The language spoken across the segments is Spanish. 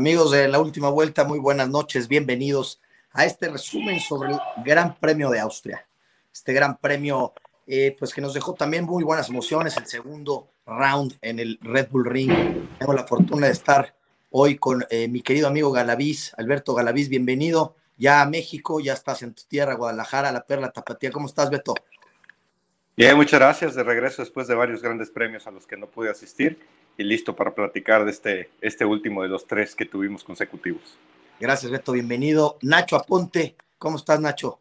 Amigos de la última vuelta, muy buenas noches, bienvenidos a este resumen sobre el Gran Premio de Austria. Este Gran Premio, eh, pues que nos dejó también muy buenas emociones, el segundo round en el Red Bull Ring. Tengo la fortuna de estar hoy con eh, mi querido amigo Galaviz, Alberto Galaviz, bienvenido ya a México, ya estás en tu tierra, Guadalajara, la Perla Tapatía. ¿Cómo estás, Beto? Bien, muchas gracias. De regreso después de varios grandes premios a los que no pude asistir y listo para platicar de este, este último de los tres que tuvimos consecutivos. Gracias, Beto. Bienvenido. Nacho Aponte, ¿cómo estás, Nacho?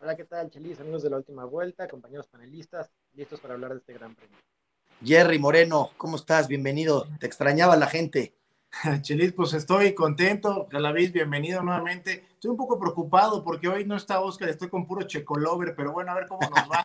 Hola, ¿qué tal, Chelis? Amigos de la última vuelta, compañeros panelistas, listos para hablar de este gran premio. Jerry Moreno, ¿cómo estás? Bienvenido. Te extrañaba la gente. Chelis, pues estoy contento. Galaviz, bienvenido nuevamente. Estoy un poco preocupado porque hoy no está Oscar, estoy con puro Checolover, pero bueno, a ver cómo nos va.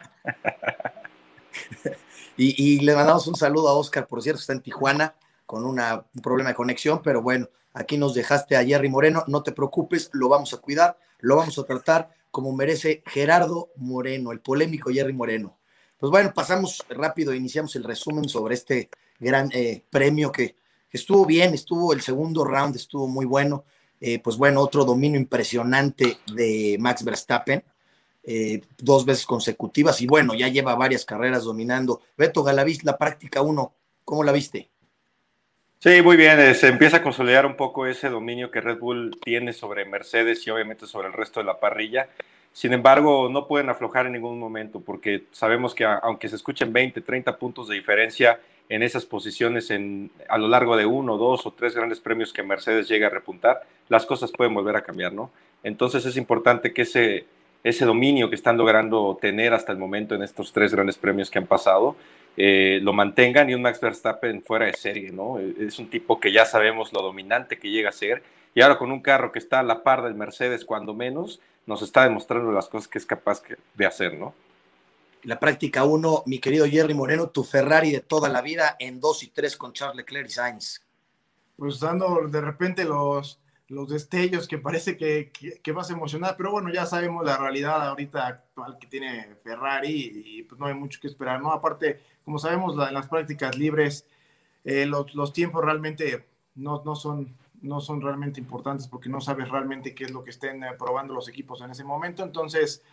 Y, le mandamos un saludo a Oscar, por cierto, está en Tijuana con un problema de conexión, pero bueno, aquí nos dejaste a Jerry Moreno, no te preocupes, lo vamos a cuidar, lo vamos a tratar como merece Gerardo Moreno, el polémico Jerry Moreno. Pues bueno, pasamos rápido, iniciamos el resumen sobre este gran eh, premio que, estuvo bien, estuvo el segundo round, estuvo muy bueno. Eh, pues bueno, otro dominio impresionante de Max Verstappen. Eh, dos veces consecutivas y bueno, ya lleva varias carreras dominando. Beto Galaviz, la práctica 1, ¿cómo la viste? Sí, muy bien, eh, se empieza a consolidar un poco ese dominio que Red Bull tiene sobre Mercedes y obviamente sobre el resto de la parrilla. Sin embargo, no pueden aflojar en ningún momento porque sabemos que aunque se escuchen 20, 30 puntos de diferencia en esas posiciones en, a lo largo de uno, dos o tres grandes premios que Mercedes llegue a repuntar, las cosas pueden volver a cambiar, ¿no? Entonces es importante que ese, ese dominio que están logrando tener hasta el momento en estos tres grandes premios que han pasado, eh, lo mantengan y un Max Verstappen fuera de serie, ¿no? Es un tipo que ya sabemos lo dominante que llega a ser y ahora con un carro que está a la par del Mercedes cuando menos, nos está demostrando las cosas que es capaz de hacer, ¿no? La práctica uno, mi querido Jerry Moreno, tu Ferrari de toda la vida en dos y tres con Charles Leclerc y Sainz. Pues dando de repente los, los destellos que parece que, que, vas a emocionar, pero bueno, ya sabemos la realidad ahorita actual que tiene Ferrari y, pues no hay mucho que esperar, ¿no? Aparte, como sabemos, las prácticas libres, eh, los, los, tiempos realmente no, no, son, no son realmente importantes porque no sabes realmente qué es lo que estén eh, probando los equipos en ese momento, entonces,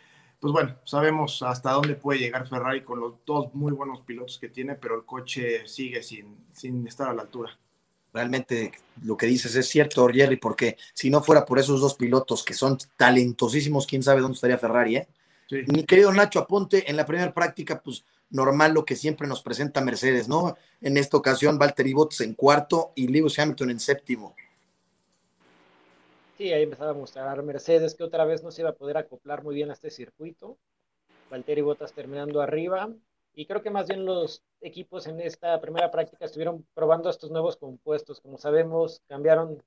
pues bueno, sabemos hasta dónde puede llegar Ferrari con los dos muy buenos pilotos que tiene, pero el coche sigue sin, sin estar a la altura realmente lo que dices es cierto, Jerry, porque si no fuera por esos dos pilotos que son talentosísimos, quién sabe dónde estaría Ferrari, ¿eh? Mi querido Nacho Aponte, en la primera práctica, pues normal lo que siempre nos presenta Mercedes, ¿no? En esta ocasión, Valtteri Bottas en cuarto y Lewis Hamilton en séptimo. Sí, ahí empezaba a mostrar Mercedes que otra vez no se iba a poder acoplar muy bien a este circuito. Valtteri Bottas terminando arriba, y creo que más bien los equipos en esta primera práctica estuvieron probando estos nuevos compuestos. Como sabemos, cambiaron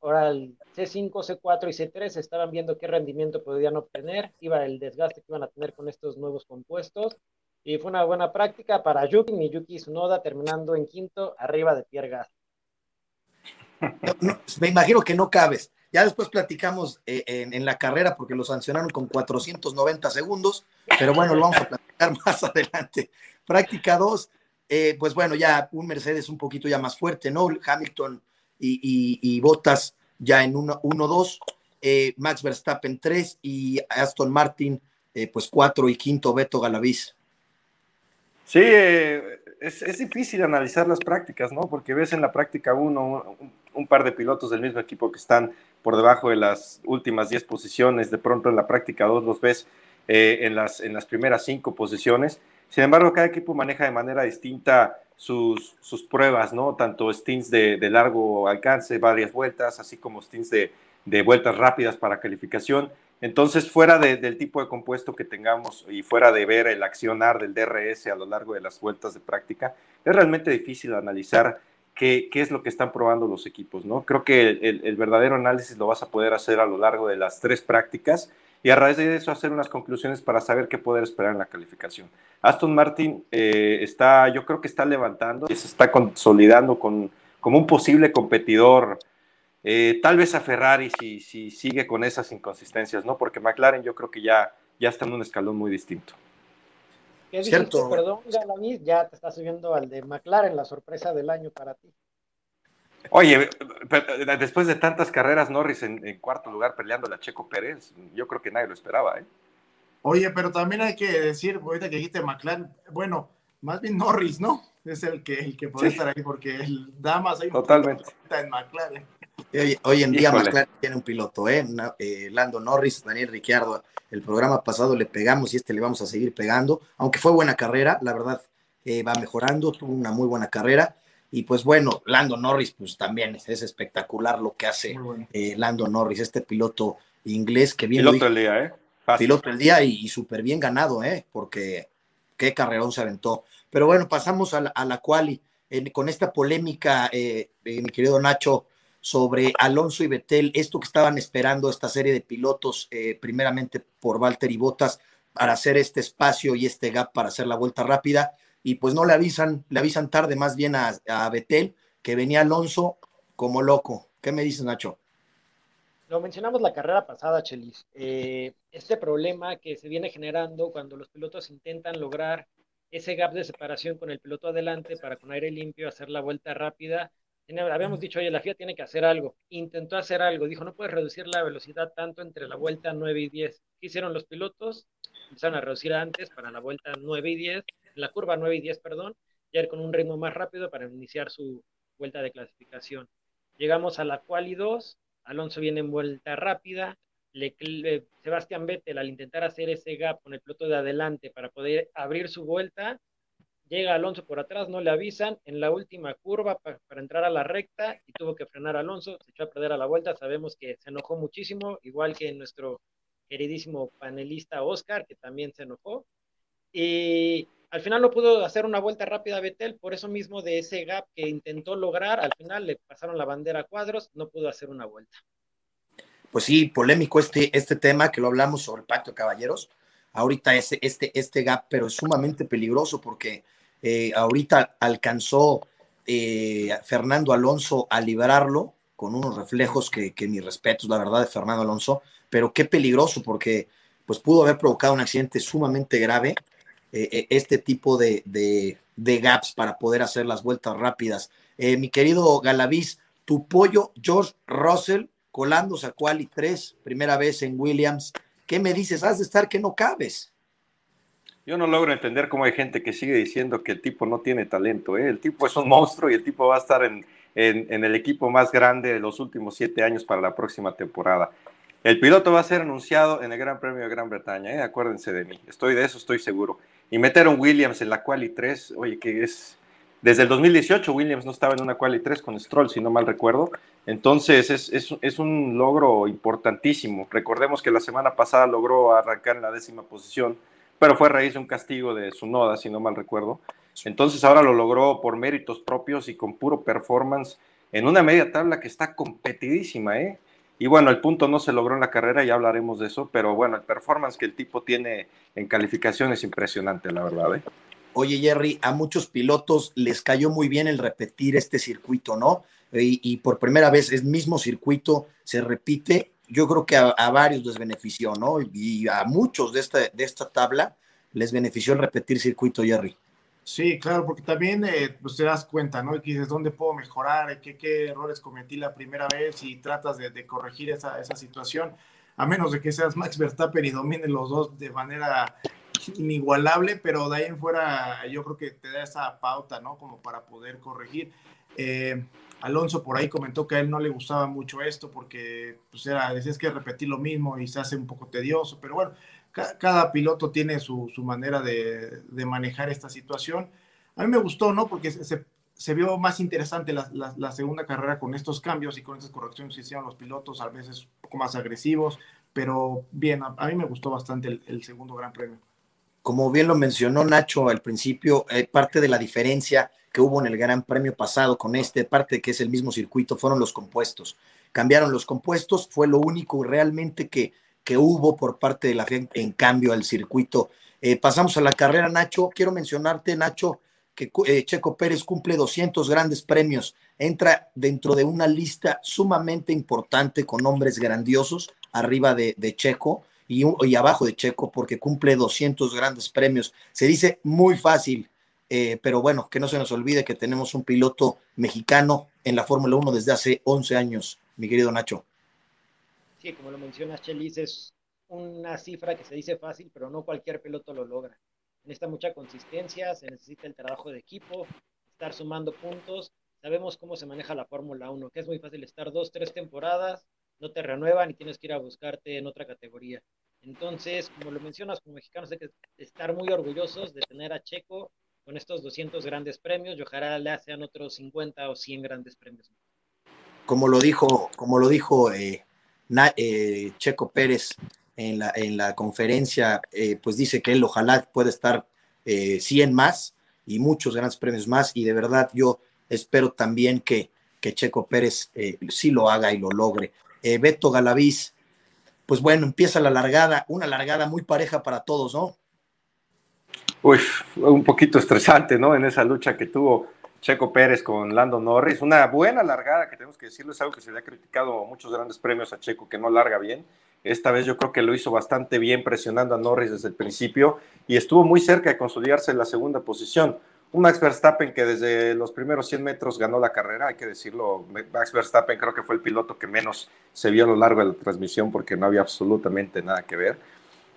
ahora el C5, C4 y C3, estaban viendo qué rendimiento podían obtener, iba el desgaste que iban a tener con estos nuevos compuestos. Y fue una buena práctica para Yuki, mi Yuki Tsunoda terminando en quinto, arriba de Pierre Gasly. me imagino que no cabes. Ya después platicamos eh, en, la carrera porque lo sancionaron con 490 segundos, pero bueno, lo vamos a platicar más adelante. Práctica 2, eh, pues bueno, ya un Mercedes un poquito ya más fuerte, ¿no? Hamilton y, y, Bottas ya en 1-2, eh, Max Verstappen 3 y Aston Martin pues 4 y quinto Beto Galaviz. Sí, es, es, difícil analizar las prácticas, ¿no? Porque ves en la práctica 1 un par de pilotos del mismo equipo que están por debajo de las últimas 10 posiciones, de pronto en la práctica 2 los ves eh, en, las, en las primeras 5 posiciones. Sin embargo, cada equipo maneja de manera distinta sus, sus pruebas, ¿no? Tanto stints de, de, largo alcance, varias vueltas, así como stints de, de vueltas rápidas para calificación. Entonces, fuera del tipo de compuesto que tengamos y fuera de ver el accionar del DRS a lo largo de las vueltas de práctica, es realmente difícil analizar qué, es lo que están probando los equipos, ¿no? Creo que el, verdadero análisis lo vas a poder hacer a lo largo de las tres prácticas y a raíz de eso hacer unas conclusiones para saber qué poder esperar en la calificación. Aston Martin eh, está, yo creo que está levantando y se está consolidando con, como un posible competidor, eh, tal vez a Ferrari si, si sigue con esas inconsistencias, ¿no? Porque McLaren yo creo que ya, ya está en un escalón muy distinto. ¿Qué Cierto. Perdón, ya te está subiendo al de McLaren, la sorpresa del año para ti. Oye, después de tantas carreras, Norris en, cuarto lugar peleando a Checo Pérez, yo creo que nadie lo esperaba, ¿eh? Oye, pero también hay que decir, ahorita que dijiste McLaren, bueno, más bien Norris, ¿no? Es el que, el que puede estar ahí, porque el Damas hay un Totalmente. en McLaren. Hoy, en día McLaren tiene un piloto, ¿eh? ¿eh? Lando Norris, Daniel Ricciardo. El programa pasado le pegamos y este le vamos a seguir pegando, aunque fue buena carrera, la verdad eh, va mejorando, tuvo una muy buena carrera. Y pues bueno, Lando Norris, pues también es, espectacular lo que hace eh, Lando Norris, este piloto inglés que viene. Piloto del día, ¿eh? Piloto del día y, súper bien ganado, ¿eh? Porque qué carrerón se aventó. Pero bueno, pasamos a la, a quali. con esta polémica, eh, eh, mi querido Nacho, sobre Alonso y Betel, esto que estaban esperando esta serie de pilotos, eh, primeramente por Walter y Botas, para hacer este espacio y este gap para hacer la vuelta rápida, y pues no le avisan, le avisan tarde más bien a, a Betel, que venía Alonso como loco. ¿Qué me dices, Nacho? Lo mencionamos la carrera pasada, Chelis. Eh, este problema que se viene generando cuando los pilotos intentan lograr ese gap de separación con el piloto adelante para con aire limpio hacer la vuelta rápida. Habíamos dicho, oye, la FIA tiene que hacer algo. Intentó hacer algo. Dijo, no puedes reducir la velocidad tanto entre la vuelta 9 y 10. ¿Qué hicieron los pilotos? Empezaron a reducir antes para la vuelta 9 y 10, la curva 9 y 10, perdón, ya ir con un ritmo más rápido para iniciar su vuelta de clasificación. Llegamos a la quali 2, Alonso viene en vuelta rápida, Sebastián Vettel al intentar hacer ese gap con el piloto de adelante para poder abrir su vuelta, llega Alonso por atrás, no le avisan, en la última curva para, entrar a la recta y tuvo que frenar Alonso, se echó a perder a la vuelta, sabemos que se enojó muchísimo, igual que nuestro queridísimo panelista Oscar, que también se enojó. Y al final no pudo hacer una vuelta rápida a Vettel, por eso mismo de ese gap que intentó lograr, al final le pasaron la bandera a cuadros, no pudo hacer una vuelta. Pues sí, polémico este, este tema que lo hablamos sobre el pacto de caballeros. Ahorita este, este gap, pero es sumamente peligroso porque eh, ahorita alcanzó eh, Fernando Alonso a librarlo con unos reflejos que, que mi respeto, la verdad, de Fernando Alonso, pero qué peligroso porque pues pudo haber provocado un accidente sumamente grave eh, este tipo de, gaps para poder hacer las vueltas rápidas. Mi querido Galaviz, tu pollo George Russell colándose a Quali 3, primera vez en Williams. ¿Qué me dices? Has de estar que no cabes. Yo no logro entender cómo hay gente que sigue diciendo que el tipo no tiene talento. El tipo es un monstruo y el tipo va a estar en, en, el equipo más grande de los últimos siete años para la próxima temporada. El piloto va a ser anunciado en el Gran Premio de Gran Bretaña, ¿eh? acuérdense de mí, estoy de eso, estoy seguro. Y meter un Williams en la Quali 3, oye, que es... Desde el 2018 Williams no estaba en una Quali 3 con Stroll, si no mal recuerdo. Entonces es, es, es, un logro importantísimo. Recordemos que la semana pasada logró arrancar en la décima posición, pero fue a raíz de un castigo de su noda, si no mal recuerdo. Entonces ahora lo logró por méritos propios y con puro performance en una media tabla que está competidísima, ¿eh? Y bueno, el punto no se logró en la carrera, ya hablaremos de eso, pero bueno, el performance que el tipo tiene en calificación es impresionante, la verdad. ¿eh? Oye, Jerry, a muchos pilotos les cayó muy bien el repetir este circuito, ¿no? Y, por primera vez el mismo circuito se repite. Yo creo que a, varios les benefició, ¿no? Y a muchos de esta, de esta tabla les benefició el repetir circuito, Jerry. Sí, claro, porque también eh, pues te das cuenta, ¿no? Y dices, ¿dónde puedo mejorar? ¿Qué, ¿Qué, errores cometí la primera vez? Y tratas de, corregir esa, esa, situación, a menos de que seas Max Verstappen y dominen los dos de manera inigualable, pero de ahí en fuera yo creo que te da esa pauta, ¿no? Como para poder corregir. Eh, Alonso por ahí comentó que a él no le gustaba mucho esto porque, pues era, decías que repetir lo mismo y se hace un poco tedioso, pero bueno, cada, piloto tiene su, manera de, manejar esta situación. A mí me gustó, ¿no? Porque se, vio más interesante la, segunda carrera con estos cambios y con estas correcciones que hicieron los pilotos, a veces un poco más agresivos, pero bien, a, mí me gustó bastante el, segundo Gran Premio. Como bien lo mencionó Nacho al principio, eh, parte de la diferencia que hubo en el Gran Premio pasado con este, parte que es el mismo circuito, fueron los compuestos. Cambiaron los compuestos, fue lo único realmente que que hubo por parte de la FIA en cambio al circuito. Eh, pasamos a la carrera, Nacho. Quiero mencionarte, Nacho, que eh, Checo Pérez cumple 200 grandes premios. Entra dentro de una lista sumamente importante con nombres grandiosos arriba de, Checo y, y, abajo de Checo porque cumple 200 grandes premios. Se dice muy fácil, eh, pero bueno, que no se nos olvide que tenemos un piloto mexicano en la Fórmula 1 desde hace 11 años, mi querido Nacho. Sí, como lo mencionas, Chelis, es una cifra que se dice fácil, pero no cualquier piloto lo logra. Necesita mucha consistencia, se necesita el trabajo de equipo, estar sumando puntos. Sabemos cómo se maneja la Fórmula 1, que es muy fácil estar dos, tres temporadas, no te renuevan y tienes que ir a buscarte en otra categoría. Entonces, como lo mencionas, como mexicanos hay que estar muy orgullosos de tener a Checo con estos 200 grandes premios y ojalá le sean otros 50 o 100 grandes premios. Como lo dijo, como lo dijo eh, eh, Checo Pérez en la, en la conferencia, eh, pues dice que él ojalá pueda estar 100 más y muchos grandes premios más y de verdad yo espero también que, que Checo Pérez sí lo haga y lo logre. Beto Galaviz, pues bueno, empieza la largada, una largada muy pareja para todos, ¿no? Uy, un poquito estresante, ¿no? En esa lucha que tuvo Checo Pérez con Lando Norris. Una buena largada, que tenemos que decirlo, es algo que se le ha criticado muchos grandes premios a Checo, que no larga bien. Esta vez yo creo que lo hizo bastante bien presionando a Norris desde el principio y estuvo muy cerca de consolidarse en la segunda posición. Un Max Verstappen que desde los primeros 100 metros ganó la carrera, hay que decirlo. Max Verstappen creo que fue el piloto que menos se vio a lo largo de la transmisión porque no había absolutamente nada que ver.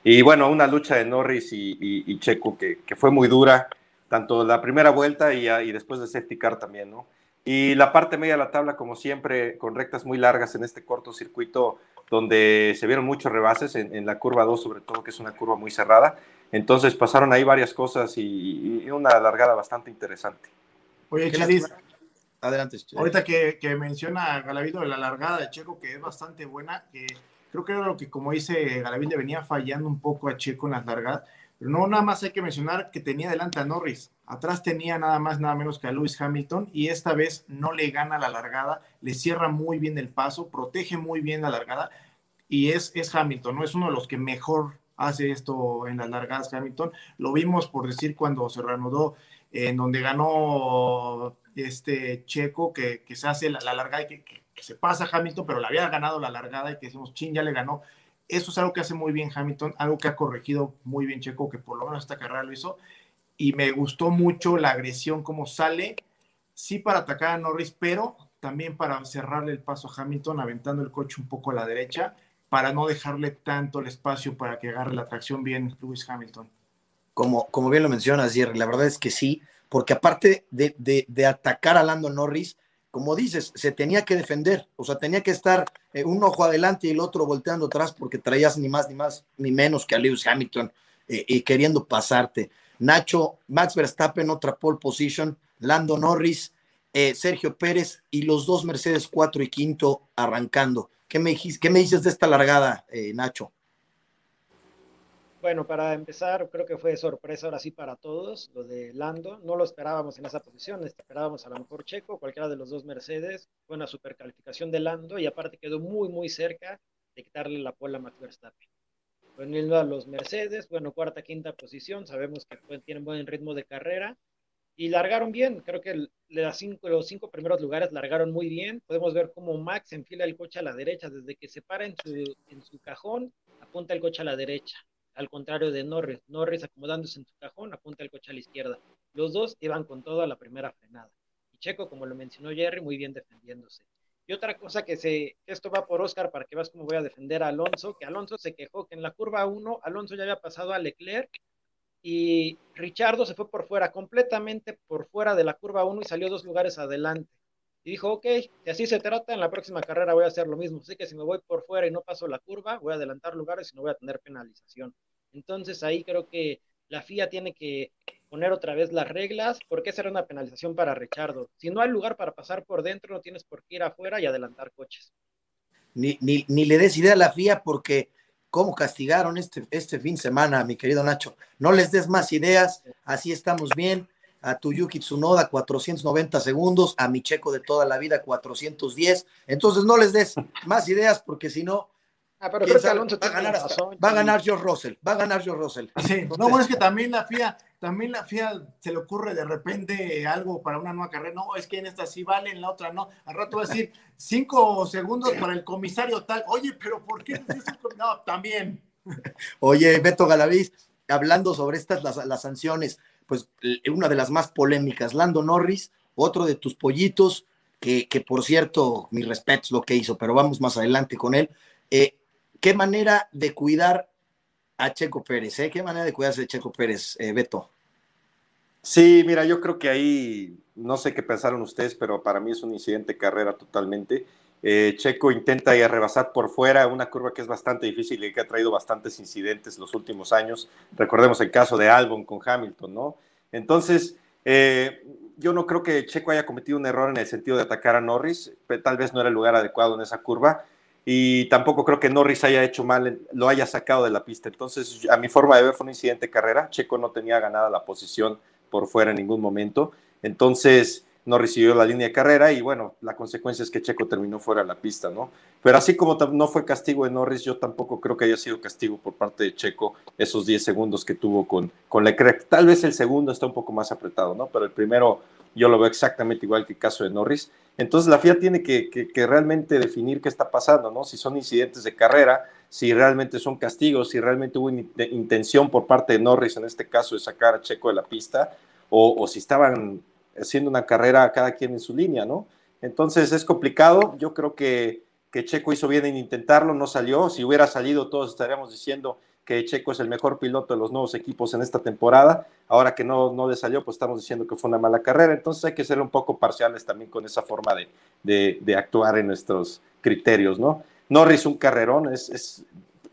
Y bueno, una lucha de Norris y, Checo que, fue muy dura, tanto la primera vuelta y, y, después de safety car también, ¿no? Y la parte media de la tabla, como siempre, con rectas muy largas en este corto circuito, donde se vieron muchos rebases, en, la curva 2 sobre todo, que es una curva muy cerrada. Entonces pasaron ahí varias cosas y, una largada bastante interesante. Oye, Chadis, adelante. Ahorita que, que menciona Galavito de la largada de Checo, que es bastante buena, que creo que era lo que, como dice Galavito, le venía fallando un poco a Checo en las largadas. Pero no, nada más hay que mencionar que tenía delante a Norris. Atrás tenía nada más, nada menos que a Lewis Hamilton y esta vez no le gana la largada, le cierra muy bien el paso, protege muy bien la largada y es, es Hamilton, ¿no? Es uno de los que mejor hace esto en las largadas Hamilton. Lo vimos, por decir, cuando se reanudó, en donde ganó este Checo, que, que se hace la, largada y que, se pasa Hamilton, pero le había ganado la largada y que decimos, chin, ya le ganó. Eso es algo que hace muy bien Hamilton, algo que ha corregido muy bien Checo, que por lo menos esta carrera lo hizo. Y me gustó mucho la agresión, cómo sale, sí para atacar a Norris, pero también para cerrarle el paso a Hamilton, aventando el coche un poco a la derecha, para no dejarle tanto el espacio para que agarre la tracción bien Lewis Hamilton. Como, como bien lo mencionas, Jerry, la verdad es que sí, porque aparte de, de, de atacar a Lando Norris, como dices, se tenía que defender, o sea, tenía que estar eh, un ojo adelante y el otro volteando atrás porque traías ni más ni más ni menos que a Lewis Hamilton eh, y queriendo pasarte. Nacho, Max Verstappen, otra pole position, Lando Norris, eh, Sergio Pérez y los dos Mercedes 4 y quinto arrancando. ¿Qué me, qué me dices de esta largada, Nacho? Bueno, para empezar, creo que fue sorpresa ahora sí para todos lo de Lando. No lo esperábamos en esa posición, esperábamos a lo mejor Checo, cualquiera de los dos Mercedes. Fue una supercalificación de Lando y aparte quedó muy, muy cerca de quitarle la pola a Max Verstappen. Bueno, a los Mercedes, bueno, cuarta, quinta posición, sabemos que tienen buen ritmo de carrera y largaron bien. Creo que cinco, los cinco primeros lugares largaron muy bien. Podemos ver cómo Max enfila el coche a la derecha, desde que se para en su, en su cajón, apunta el coche a la derecha al contrario de Norris. Norris acomodándose en su cajón, apunta el coche a la izquierda. Los dos iban con todo a la primera frenada. Y Checo, como lo mencionó Jerry, muy bien defendiéndose. Y otra cosa que se, esto va por Oscar para que veas cómo voy a defender a Alonso, que Alonso se quejó que en la curva 1 Alonso ya había pasado a Leclerc y Richardo se fue por fuera, completamente por fuera de la curva 1 y salió dos lugares adelante. Y dijo, ok, si así se trata, en la próxima carrera voy a hacer lo mismo. Así que si me voy por fuera y no paso la curva, voy a adelantar lugares y no voy a tener penalización. Entonces ahí creo que la FIA tiene que poner otra vez las reglas, porque será una penalización para Richardo. Si no hay lugar para pasar por dentro, no tienes por qué ir afuera y adelantar coches. Ni, ni, ni le des idea a la FIA porque cómo castigaron este, este fin de semana, mi querido Nacho. No les des más ideas, así estamos bien. A Tuyuki Tsunoda 490 segundos, a mi checo de toda la vida 410. Entonces no les des más ideas porque si no, Ah, pero creo que Alonso va a ganar va a ganar George Russell, va a ganar George Russell. Sí, no, bueno, es que también la FIA, también la FIA se le ocurre de repente algo para una nueva carrera. No, es que en esta sí vale, en la otra no. Al rato va a decir cinco segundos para el comisario tal. Oye, pero ¿por qué no? también. Oye, Beto Galaviz, hablando sobre estas las, las sanciones, pues una de las más polémicas, Lando Norris, otro de tus pollitos, que, que por cierto, mi respeto es lo que hizo, pero vamos más adelante con él. Eh, ¿Qué manera de cuidar a Checo Pérez? Eh? ¿Qué manera de cuidarse de Checo Pérez, eh, Beto? Sí, mira, yo creo que ahí, no sé qué pensaron ustedes, pero para mí es un incidente de carrera totalmente. Eh, Checo intenta rebasar por fuera una curva que es bastante difícil y que ha traído bastantes incidentes los últimos años. Recordemos el caso de Albon con Hamilton, ¿no? Entonces, eh, yo no creo que Checo haya cometido un error en el sentido de atacar a Norris, tal vez no era el lugar adecuado en esa curva, y tampoco creo que Norris haya hecho mal, lo haya sacado de la pista. Entonces, a mi forma de ver fue un incidente de carrera, Checo no tenía ganada la posición por fuera en ningún momento, entonces no recibió la línea de carrera y bueno, la consecuencia es que Checo terminó fuera de la pista, ¿no? Pero así como no fue castigo de Norris, yo tampoco creo que haya sido castigo por parte de Checo esos 10 segundos que tuvo con, con Leclerc. Tal vez el segundo está un poco más apretado, ¿no? Pero el primero yo lo veo exactamente igual que el caso de Norris. Entonces la FIA tiene que, que, realmente definir qué está pasando, ¿no? Si son incidentes de carrera, si realmente son castigos, si realmente hubo intención por parte de Norris en este caso de sacar a Checo de la pista, o, o si estaban haciendo una carrera cada quien en su línea, ¿no? Entonces es complicado. Yo creo que, que Checo hizo bien en intentarlo, no salió. Si hubiera salido, todos estaríamos diciendo que Checo es el mejor piloto de los nuevos equipos en esta temporada. Ahora que no, no le salió, pues estamos diciendo que fue una mala carrera. Entonces hay que ser un poco parciales también con esa forma de, de, actuar en nuestros criterios, ¿no? Norris un carrerón, es, es,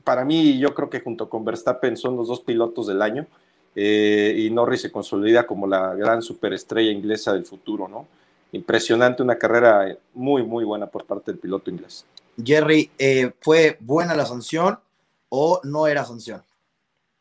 para mí yo creo que junto con Verstappen son los dos pilotos del año. Eh, y Norris se consolida como la gran superestrella inglesa del futuro, ¿no? Impresionante, una carrera muy, muy buena por parte del piloto inglés. Jerry, eh, ¿fue buena la sanción o no era sanción?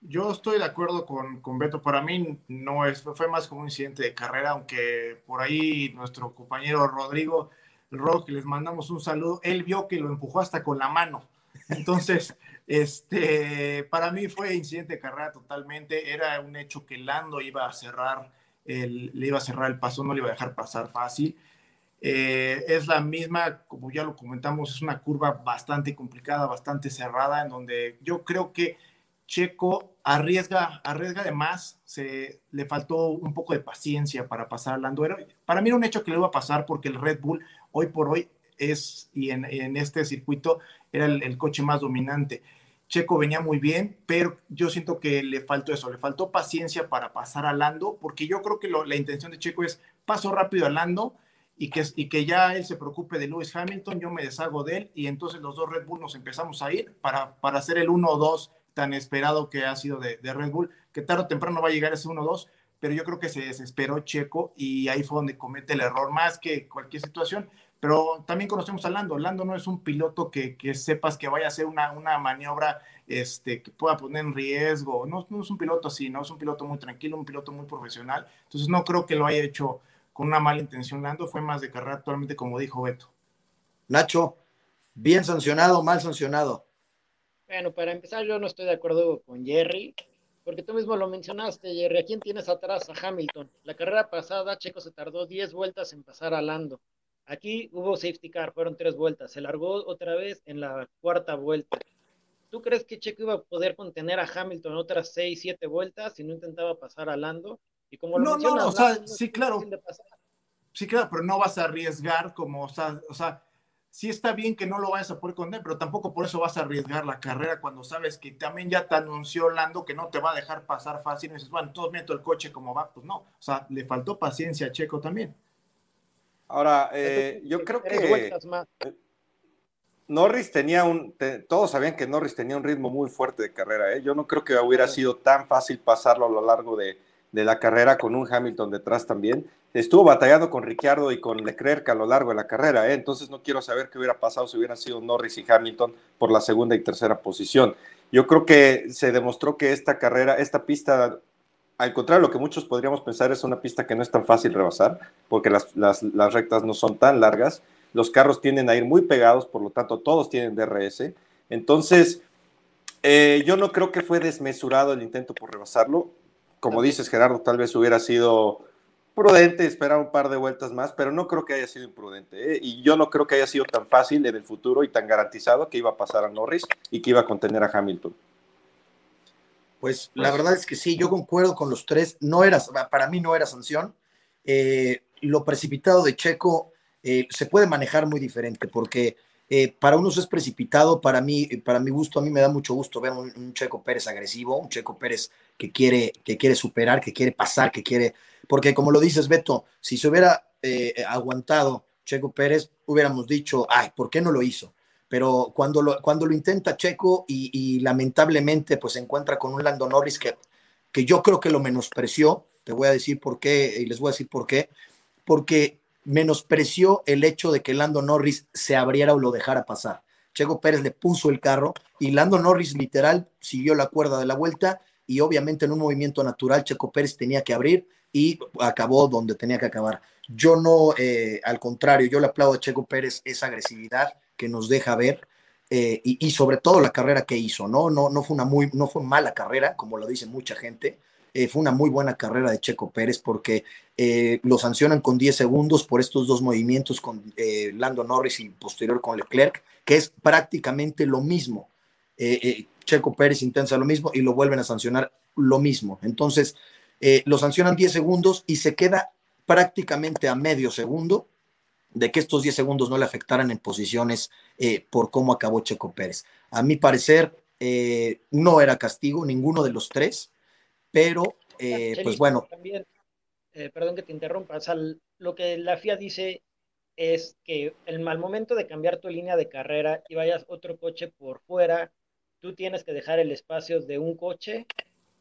Yo estoy de acuerdo con, con Beto. Para mí no es, fue más como un incidente de carrera, aunque por ahí nuestro compañero Rodrigo Rock, les mandamos un saludo, él vio que lo empujó hasta con la mano. Entonces, este, para mí fue incidente de carrera totalmente. Era un hecho que Lando iba a cerrar el, le iba a cerrar el paso, no le iba a dejar pasar fácil. Eh, es la misma, como ya lo comentamos, es una curva bastante complicada, bastante cerrada, en donde yo creo que Checo arriesga, arriesga de más, se, le faltó un poco de paciencia para pasar a Lando. para mí era un hecho que le iba a pasar porque el Red Bull hoy por hoy es, y en este circuito, era el, coche más dominante. Checo venía muy bien, pero yo siento que le faltó eso, le faltó paciencia para pasar a Lando, porque yo creo que la intención de Checo es paso rápido a Lando y que, y que ya él se preocupe de Lewis Hamilton, yo me deshago de él y entonces los dos Red Bull nos empezamos a ir para, para hacer el 1-2 tan esperado que ha sido de, de, Red Bull, que tarde o temprano va a llegar ese 1-2, pero yo creo que se desesperó Checo y ahí fue donde comete el error más que cualquier situación. Pero también conocemos a Lando. Lando no es un piloto que, que sepas que vaya a hacer una, una maniobra este, que pueda poner en riesgo. No, no, es un piloto así, no es un piloto muy tranquilo, un piloto muy profesional. Entonces no creo que lo haya hecho con una mala intención Lando. Fue más de carrera actualmente, como dijo Beto. Nacho, bien sancionado, mal sancionado. Bueno, para empezar, yo no estoy de acuerdo con Jerry, porque tú mismo lo mencionaste, Jerry. ¿A quién tienes atrás? A Hamilton. La carrera pasada, Checo se tardó 10 vueltas en pasar a Lando. Aquí hubo safety car, fueron tres vueltas. Se largó otra vez en la cuarta vuelta. ¿Tú crees que Checo iba a poder contener a Hamilton otras seis, siete vueltas si no intentaba pasar a Lando? Y como no, no, no, o sea, sí, claro. Sí, claro, pero no vas a arriesgar como, o sea, o sea, sí está bien que no lo vayas a poder contener, pero tampoco por eso vas a arriesgar la carrera cuando sabes que también ya te anunció Lando que no te va a dejar pasar fácil. Y dices, bueno, todo meto el coche como va, pues no. O sea, le faltó paciencia a Checo también. Ahora, eh, yo creo que Norris tenía un, todos sabían que Norris tenía un ritmo muy fuerte de carrera. ¿eh? Yo no creo que hubiera sido tan fácil pasarlo a lo largo de, la carrera con un Hamilton detrás también. Estuvo batallando con Ricciardo y con Leclerc a lo largo de la carrera, ¿eh? entonces no quiero saber qué hubiera pasado si hubieran sido Norris y Hamilton por la segunda y tercera posición. Yo creo que se demostró que esta carrera, esta pista al contrario, lo que muchos podríamos pensar es una pista que no es tan fácil rebasar, porque las, las, rectas no son tan largas, los carros tienden a ir muy pegados, por lo tanto todos tienen DRS. Entonces, eh, yo no creo que fue desmesurado el intento por rebasarlo. Como dices, Gerardo, tal vez hubiera sido prudente esperar un par de vueltas más, pero no creo que haya sido imprudente. ¿eh? Y yo no creo que haya sido tan fácil en el futuro y tan garantizado que iba a pasar a Norris y que iba a contener a Hamilton. Pues la verdad es que sí, yo concuerdo con los tres. No era, para mí no era sanción. Eh, lo precipitado de Checo eh, se puede manejar muy diferente porque eh, para unos es precipitado, para mí, para mi gusto, a mí me da mucho gusto ver un, Checo Pérez agresivo, un Checo Pérez que quiere, que quiere superar, que quiere pasar, que quiere, porque como lo dices Beto, si se hubiera aguantado Checo Pérez, hubiéramos dicho, ay, ¿por qué no lo hizo? Pero cuando lo, cuando lo intenta Checo y, lamentablemente pues se encuentra con un Lando Norris que, que yo creo que lo menospreció, te voy a decir por qué y les voy a decir por qué, porque menospreció el hecho de que Lando Norris se abriera o lo dejara pasar. Checo Pérez le puso el carro y Lando Norris literal siguió la cuerda de la vuelta y obviamente en un movimiento natural Checo Pérez tenía que abrir y acabó donde tenía que acabar. Yo no, eh, al contrario, yo le aplaudo a Checo Pérez esa agresividad que nos deja ver eh, y, sobre todo la carrera que hizo, ¿no? No, no, fue una muy, no fue mala carrera, como lo dice mucha gente, eh, fue una muy buena carrera de Checo Pérez porque eh, lo sancionan con 10 segundos por estos dos movimientos con Lando Norris y posterior con Leclerc, que es prácticamente lo mismo. Checo Pérez intenta lo mismo y lo vuelven a sancionar lo mismo. Entonces, lo sancionan 10 segundos y se queda prácticamente a medio segundo de que estos 10 segundos no le afectaran en posiciones eh, por cómo acabó Checo Pérez. A mi parecer, eh, no era castigo, ninguno de los tres, pero eh, pues bueno. También, perdón que te interrumpa, lo que la FIA dice es que el mal momento de cambiar tu línea de carrera y vayas otro coche por fuera, tú tienes que dejar el espacio de un coche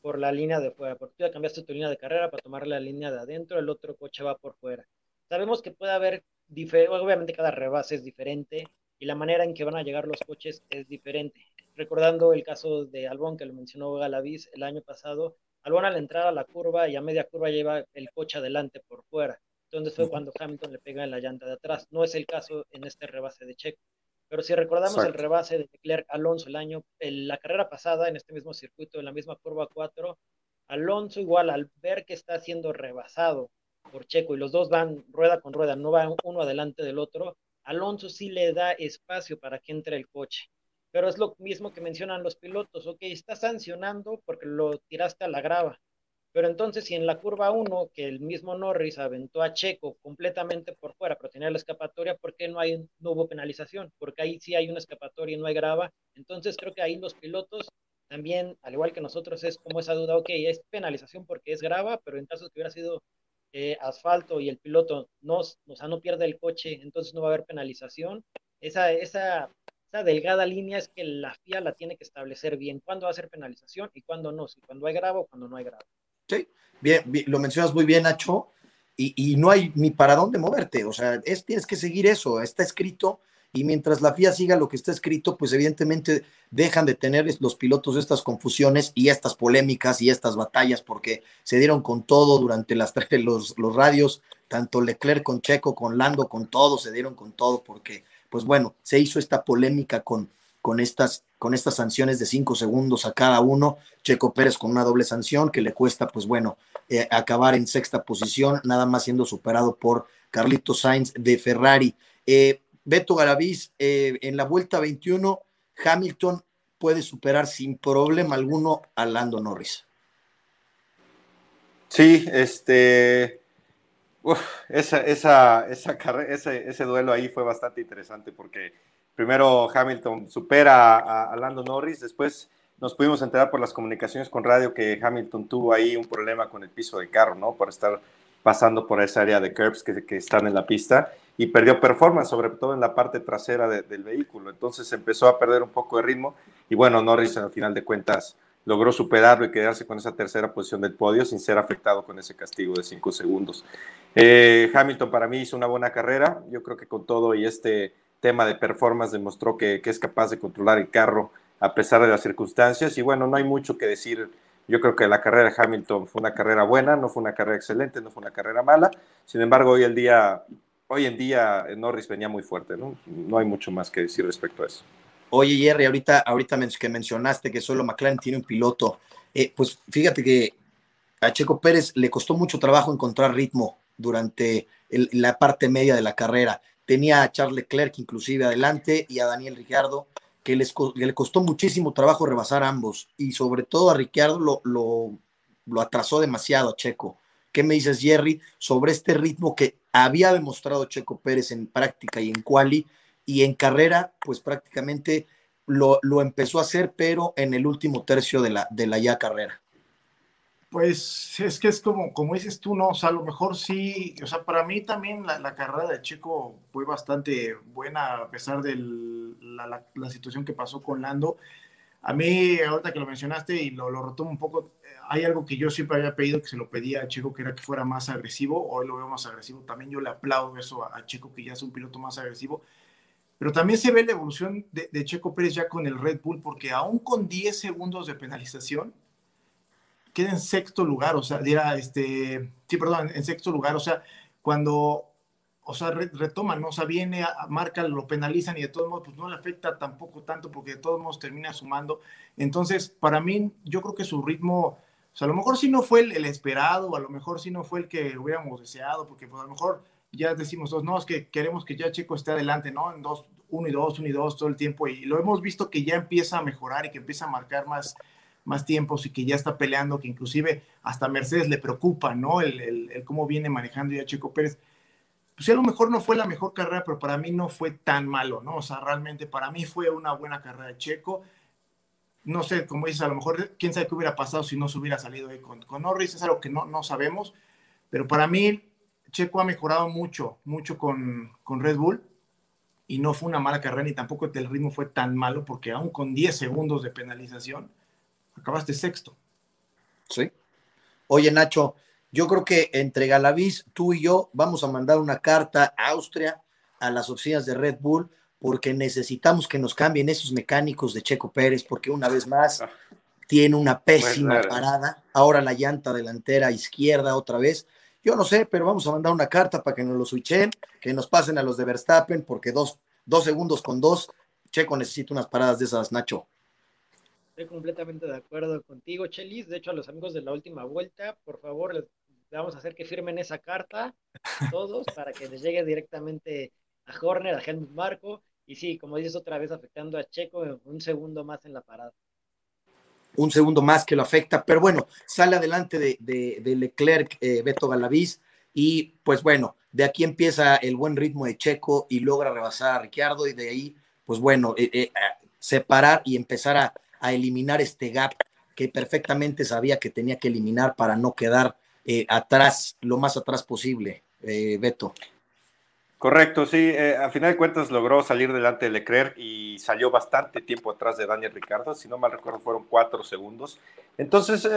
por la línea de fuera, porque tú ya cambiaste tu línea de carrera para tomar la línea de adentro, el otro coche va por fuera. Sabemos que puede haber obviamente cada rebase es diferente y la manera en que van a llegar los coches es diferente. Recordando el caso de Albón que lo mencionó Galaviz el año pasado, Albón al entrar a la curva y a media curva lleva el coche adelante por fuera. Entonces fue cuando Hamilton le pega en la llanta de atrás. No es el caso en este rebase de Checo. Pero si recordamos el rebase de Leclerc Alonso el año, en la carrera pasada, en este mismo circuito, en la misma curva 4, Alonso igual al ver que está siendo rebasado por Checo y los dos van rueda con rueda, no van uno adelante del otro, Alonso sí le da espacio para que entre el coche. Pero es lo mismo que mencionan los pilotos, ok, está sancionando porque lo tiraste a la grava. Pero entonces, si en la curva 1, que el mismo Norris aventó a Checo completamente por fuera, pero tenía la escapatoria, ¿por qué no, hay, no hubo penalización? Porque ahí sí hay una escapatoria y no hay grava. Entonces, creo que ahí los pilotos también, al igual que nosotros, es como esa duda, ok, es penalización porque es grava, pero en caso que hubiera sido eh, asfalto y el piloto no, o sea, no pierde el coche, entonces no va a haber penalización. Esa, esa, esa delgada línea es que la FIA la tiene que establecer bien, cuándo va a ser penalización y cuándo no, si cuando hay grado o cuando no hay grado. Sí, bien, lo mencionas muy bien, Nacho, y, y, no hay ni para dónde moverte, o sea, es, tienes que seguir eso, está escrito y mientras la FIA siga lo que está escrito, pues evidentemente dejan de tener los pilotos estas confusiones y estas polémicas y estas batallas porque se dieron con todo durante las los, los radios, tanto Leclerc con Checo, con Lando, con todo, se dieron con todo porque, pues bueno, se hizo esta polémica con, con estas con estas sanciones de cinco segundos a cada uno. Checo Pérez con una doble sanción que le cuesta, pues bueno, eh, acabar en sexta posición, nada más siendo superado por Carlito Sainz de Ferrari. Eh, Beto Garaviz, eh, en la vuelta 21, Hamilton puede superar sin problema alguno a Lando Norris. Sí, este. esa, esa, ese, ese, duelo ahí fue bastante interesante porque primero Hamilton supera a, a, Lando Norris, después nos pudimos enterar por las comunicaciones con radio que Hamilton tuvo ahí un problema con el piso del carro, ¿no? Por estar pasando por esa área de curbs que, que están en la pista y perdió performance, sobre todo en la parte trasera del vehículo. Entonces empezó a perder un poco de ritmo y bueno, Norris al final de cuentas logró superarlo y quedarse con esa tercera posición del podio sin ser afectado con ese castigo de cinco segundos. Eh, Hamilton para mí hizo una buena carrera, yo creo que con todo y este tema de performance demostró que, que es capaz de controlar el carro a pesar de las circunstancias y bueno, no hay mucho que decir yo creo que la carrera de Hamilton fue una carrera buena, no fue una carrera excelente, no fue una carrera mala. Sin embargo, hoy el día hoy en día eh, Norris venía muy fuerte, ¿no? No hay mucho más que decir respecto a eso. Oye, Jerry, ahorita, ahorita que mencionaste que solo McLaren tiene un piloto, eh, pues fíjate que a Checo Pérez le costó mucho trabajo encontrar ritmo durante la parte media de la carrera. Tenía a Charles Leclerc inclusive adelante y a Daniel Ricciardo que les, le costó muchísimo trabajo rebasar a ambos y sobre todo a Ricciardo lo, lo, lo atrasó demasiado a Checo. ¿Qué me dices, Jerry, sobre este ritmo que había demostrado Checo Pérez en práctica y en quali y en carrera, pues prácticamente lo, lo empezó a hacer, pero en el último tercio de la, de la ya carrera? Pues es que es como, como dices tú, ¿no? O sea, a lo mejor sí, o sea, para mí también la, carrera de Checo fue bastante buena a pesar de la, la, situación que pasó con Lando. A mí, ahorita que lo mencionaste y lo, lo retomo un poco, hay algo que yo siempre había pedido, que se lo pedía a Checo, que era que fuera más agresivo. Hoy lo veo más agresivo. También yo le aplaudo eso a, Checo, que ya es un piloto más agresivo. Pero también se ve la evolución de, de Checo Pérez ya con el Red Bull, porque aún con 10 segundos de penalización, queda en sexto lugar, o sea, dirá, este, sí, perdón, en sexto lugar, o sea, cuando, o sea, retoman, ¿no? O sea, viene, a, marca, lo penalizan y de todos modos, pues no le afecta tampoco tanto porque de todos modos termina sumando. Entonces, para mí, yo creo que su ritmo, o sea, a lo mejor sí no fue el, esperado, a lo mejor sí no fue el que hubiéramos deseado, porque pues a lo mejor ya decimos dos, no, es que queremos que ya Chico esté adelante, ¿no? En dos, uno y dos, uno y dos todo el tiempo, y lo hemos visto que ya empieza a mejorar y que empieza a marcar más, más tiempos y que ya está peleando, que inclusive hasta Mercedes le preocupa, ¿no? El, cómo viene manejando ya Checo Pérez. Pues a lo mejor no fue la mejor carrera, pero para mí no fue tan malo, ¿no? O sea, realmente para mí fue una buena carrera de Checo. No sé, como dices, a lo mejor quién sabe qué hubiera pasado si no se hubiera salido ahí con, con Norris, es algo que no, no sabemos, pero para mí Checo ha mejorado mucho, mucho con, con Red Bull y no fue una mala carrera ni tampoco el ritmo fue tan malo porque aún con 10 segundos de penalización, acabaste sexto. Sí. Oye, Nacho, yo creo que entre Galaviz, tú y yo vamos a mandar una carta a Austria, a las oficinas de Red Bull, porque necesitamos que nos cambien esos mecánicos de Checo Pérez, porque una vez más ah. tiene una pésima parada. Ahora la llanta delantera izquierda otra vez. Yo no sé, pero vamos a mandar una carta para que nos lo switchen, que nos pasen a los de Verstappen, porque dos, dos segundos con dos, Checo necesita unas paradas de esas, Nacho. Estoy completamente de acuerdo contigo, Chelis. De hecho, a los amigos de la última vuelta, por favor, les vamos a hacer que firmen esa carta todos para que les llegue directamente a Horner, a Helmut Marco. Y sí, como dices otra vez, afectando a Checo un segundo más en la parada. Un segundo más que lo afecta, pero bueno, sale adelante de, de, Leclerc, eh, Beto Galaviz, y pues bueno, de aquí empieza el buen ritmo de Checo y logra rebasar a Ricciardo, y de ahí, pues bueno, eh, eh, separar y empezar a, a eliminar este gap que perfectamente sabía que tenía que eliminar para no quedar eh, atrás, lo más atrás posible, eh, Beto. Correcto, sí, eh, a final de cuentas logró salir delante de Leclerc y salió bastante tiempo atrás de Daniel Ricardo, si no mal recuerdo fueron cuatro segundos. Entonces,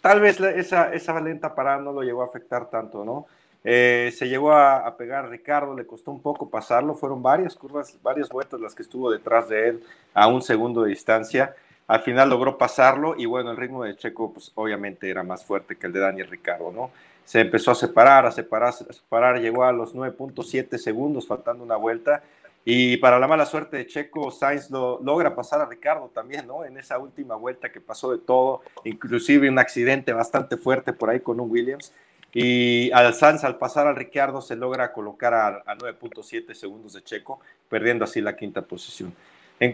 tal vez esa, esa lenta parada no lo llegó a afectar tanto, ¿no? Eh, se llegó a, pegar a Ricardo, le costó un poco pasarlo, fueron varias curvas, varias vueltas las que estuvo detrás de él a un segundo de distancia. Al final logró pasarlo y bueno, el ritmo de Checo pues obviamente era más fuerte que el de Daniel Ricardo, ¿no? Se empezó a separar, a separar, a separar, llegó a los 9.7 segundos faltando una vuelta y para la mala suerte de Checo, Sainz lo, logra pasar a Ricardo también, ¿no? En esa última vuelta que pasó de todo, inclusive un accidente bastante fuerte por ahí con un Williams y al Sanz, al pasar al Ricciardo, se logra colocar a, 9.7 segundos de Checo, perdiendo así la quinta posición.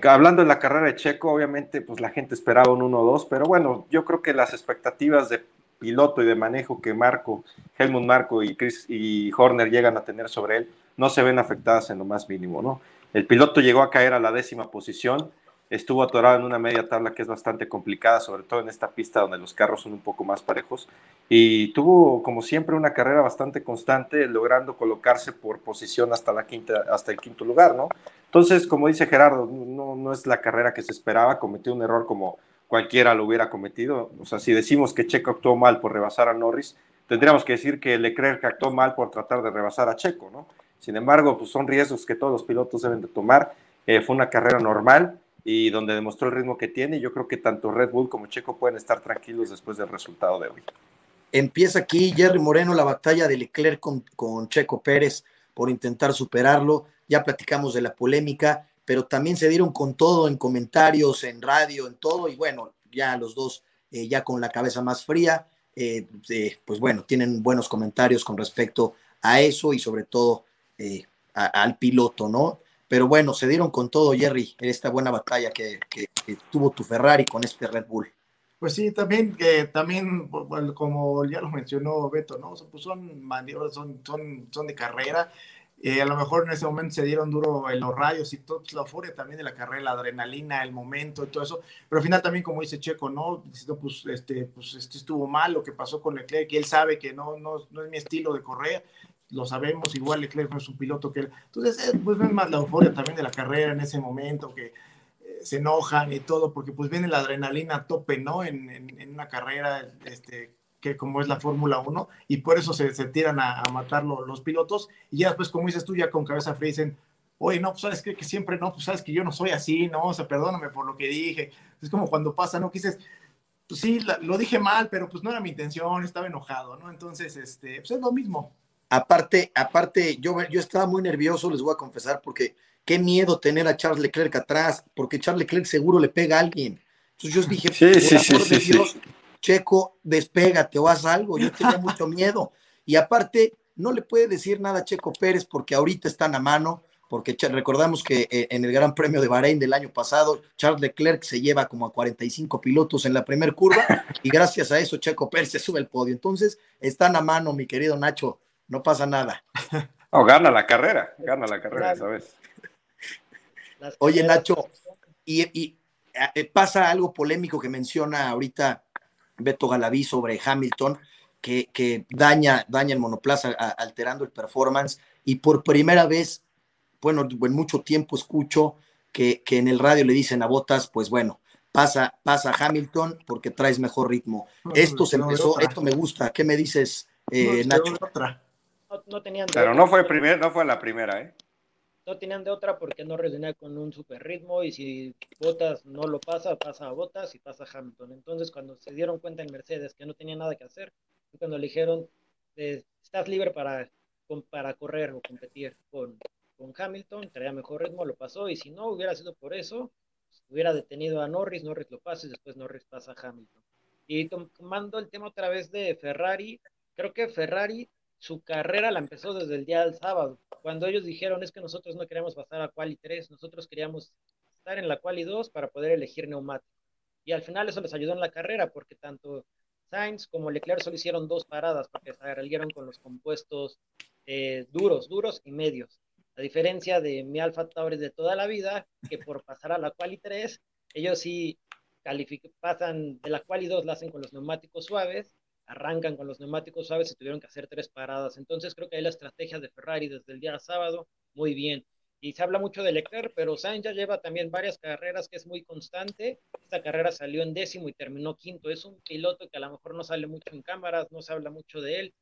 hablando de la carrera de Checo, obviamente, pues la gente esperaba un 1-2, pero bueno, yo creo que las expectativas de piloto y de manejo que Marco, Helmut Marco y Chris y Horner llegan a tener sobre él, no se ven afectadas en lo más mínimo, ¿no? El piloto llegó a caer a la décima posición, estuvo atorado en una media tabla que es bastante complicada, sobre todo en esta pista donde los carros son un poco más parejos, y tuvo como siempre una carrera bastante constante, logrando colocarse por posición hasta, la quinta, hasta el quinto lugar, ¿no? Entonces, como dice Gerardo, no, no es la carrera que se esperaba, cometió un error como cualquiera lo hubiera cometido, o sea, si decimos que Checo actuó mal por rebasar a Norris, tendríamos que decir que Leclerc actuó mal por tratar de rebasar a Checo, ¿no? Sin embargo, pues son riesgos que todos los pilotos deben de tomar. Eh, fue una carrera normal, y donde demostró el ritmo que tiene. Yo creo que tanto Red Bull como Checo pueden estar tranquilos después del resultado de hoy. Empieza aquí Jerry Moreno la batalla de Leclerc con, con Checo Pérez por intentar superarlo. Ya platicamos de la polémica, pero también se dieron con todo en comentarios, en radio, en todo. Y bueno, ya los dos, eh, ya con la cabeza más fría, eh, eh, pues bueno, tienen buenos comentarios con respecto a eso y sobre todo al piloto, ¿no? pero bueno, se dieron con todo, Jerry, en esta buena batalla que, tuvo tu Ferrari con este Red Bull. Pues sí, también, también, como ya lo mencionó Beto, ¿no? Pues son maniobras, son, son de carrera. Eh, a lo mejor en ese momento se dieron duro en los rayos y todo, pues, la euforia también de la carrera, la adrenalina, el momento y todo eso. Pero al final también, como dice Checo, ¿no? pues, este, pues este estuvo mal lo que pasó con Leclerc, y él sabe que no, no, no es mi estilo de correr lo sabemos, igual Leclerc no es un piloto que él. Entonces, eh, pues ven más la euforia también de la carrera en ese momento, que eh, se enojan y todo, porque pues viene la adrenalina a tope, ¿no? En, en, una carrera, este, que como es la Fórmula 1, y por eso se, se tiran a, matar los pilotos, y ya después, como dices tú, ya con cabeza fría dicen, oye, no, pues sabes que, que, siempre no, pues sabes que yo no soy así, no, o sea, perdóname por lo que dije. Es como cuando pasa, ¿no? Que dices, pues sí, lo dije mal, pero pues no era mi intención, estaba enojado, ¿no? Entonces, este, pues es lo mismo. Aparte, aparte, yo, yo estaba muy nervioso, les voy a confesar, porque qué miedo tener a Charles Leclerc atrás, porque Charles Leclerc seguro le pega a alguien. Entonces yo dije, sí, sí, sí, Dios, Checo, despégate o haz algo. Yo tenía mucho miedo. Y aparte, no le puede decir nada a Checo Pérez porque ahorita están a mano, porque recordamos que eh, en el Gran Premio de Bahrein del año pasado, Charles Leclerc se lleva como a 45 pilotos en la primera curva y gracias a eso Checo Pérez se sube el podio. Entonces, están a mano, mi querido Nacho no pasa nada. O gana la carrera, gana la carrera ¿sabes? Oye, Nacho, y, eh, pasa algo polémico que menciona ahorita Beto Galaví sobre Hamilton, que, daña, daña el monoplaza alterando el performance, y por primera vez, bueno, en mucho tiempo escucho que, en el radio le dicen a Botas, pues bueno, pasa, pasa Hamilton porque traes mejor ritmo. Esto se empezó, esto me gusta. ¿Qué me dices, eh, Nacho? no, tenían Pero no fue, primer, no fue la primera, ¿eh? No tenían de otra porque no resonaba con un super ritmo y si Botas no lo pasa, pasa a Botas y pasa a Hamilton. Entonces cuando se dieron cuenta en Mercedes que no tenía nada que hacer, fue cuando le dijeron, eh, estás libre para, para correr o competir con, con Hamilton, traía mejor ritmo, lo pasó y si no hubiera sido por eso, hubiera detenido a Norris, Norris lo pasa y después Norris pasa a Hamilton. Y tomando el tema otra vez de Ferrari, creo que Ferrari su carrera la empezó desde el día del sábado, cuando ellos dijeron es que nosotros no queríamos pasar a quali 3, nosotros queríamos estar en la quali 2 para poder elegir neumático. Y al final eso les ayudó en la carrera, porque tanto Sainz como Leclerc solo hicieron dos paradas, porque se agarraron con los compuestos eh, duros, duros y medios. A diferencia de mi Alfa Tauri de toda la vida, que por pasar a la quali 3, ellos sí pasan de la quali 2, la hacen con los neumáticos suaves arrancan con los neumáticos suaves y tuvieron que hacer tres paradas. Entonces creo que ahí la estrategia de Ferrari desde el día sábado, muy bien. Y se habla mucho de Leclerc, pero Sainz ya lleva también varias carreras que es muy constante. Esta carrera salió en décimo y terminó quinto. Es un piloto que a lo mejor no sale mucho en cámaras, no se habla mucho de él.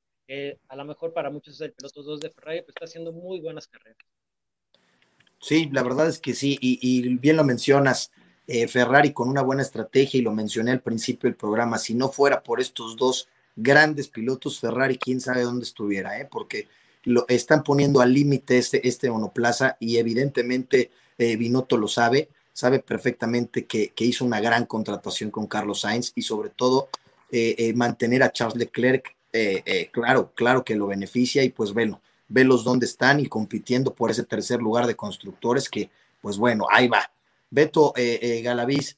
a lo mejor para muchos es el piloto 2 de Ferrari, pero está haciendo muy buenas carreras. Sí, la verdad es que sí, y, bien lo mencionas. Eh, Ferrari con una buena estrategia, y lo mencioné al principio del programa, si no fuera por estos dos grandes pilotos, Ferrari, quién sabe dónde estuviera, ¿eh? porque lo están poniendo al límite este, este monoplaza y evidentemente eh, Binotto lo sabe, sabe perfectamente que, hizo una gran contratación con Carlos Sainz y sobre todo eh, eh, mantener a Charles Leclerc, claro, claro que lo beneficia y pues bueno, velos dónde están y compitiendo por ese tercer lugar de constructores que pues bueno, ahí va. Beto Galaviz,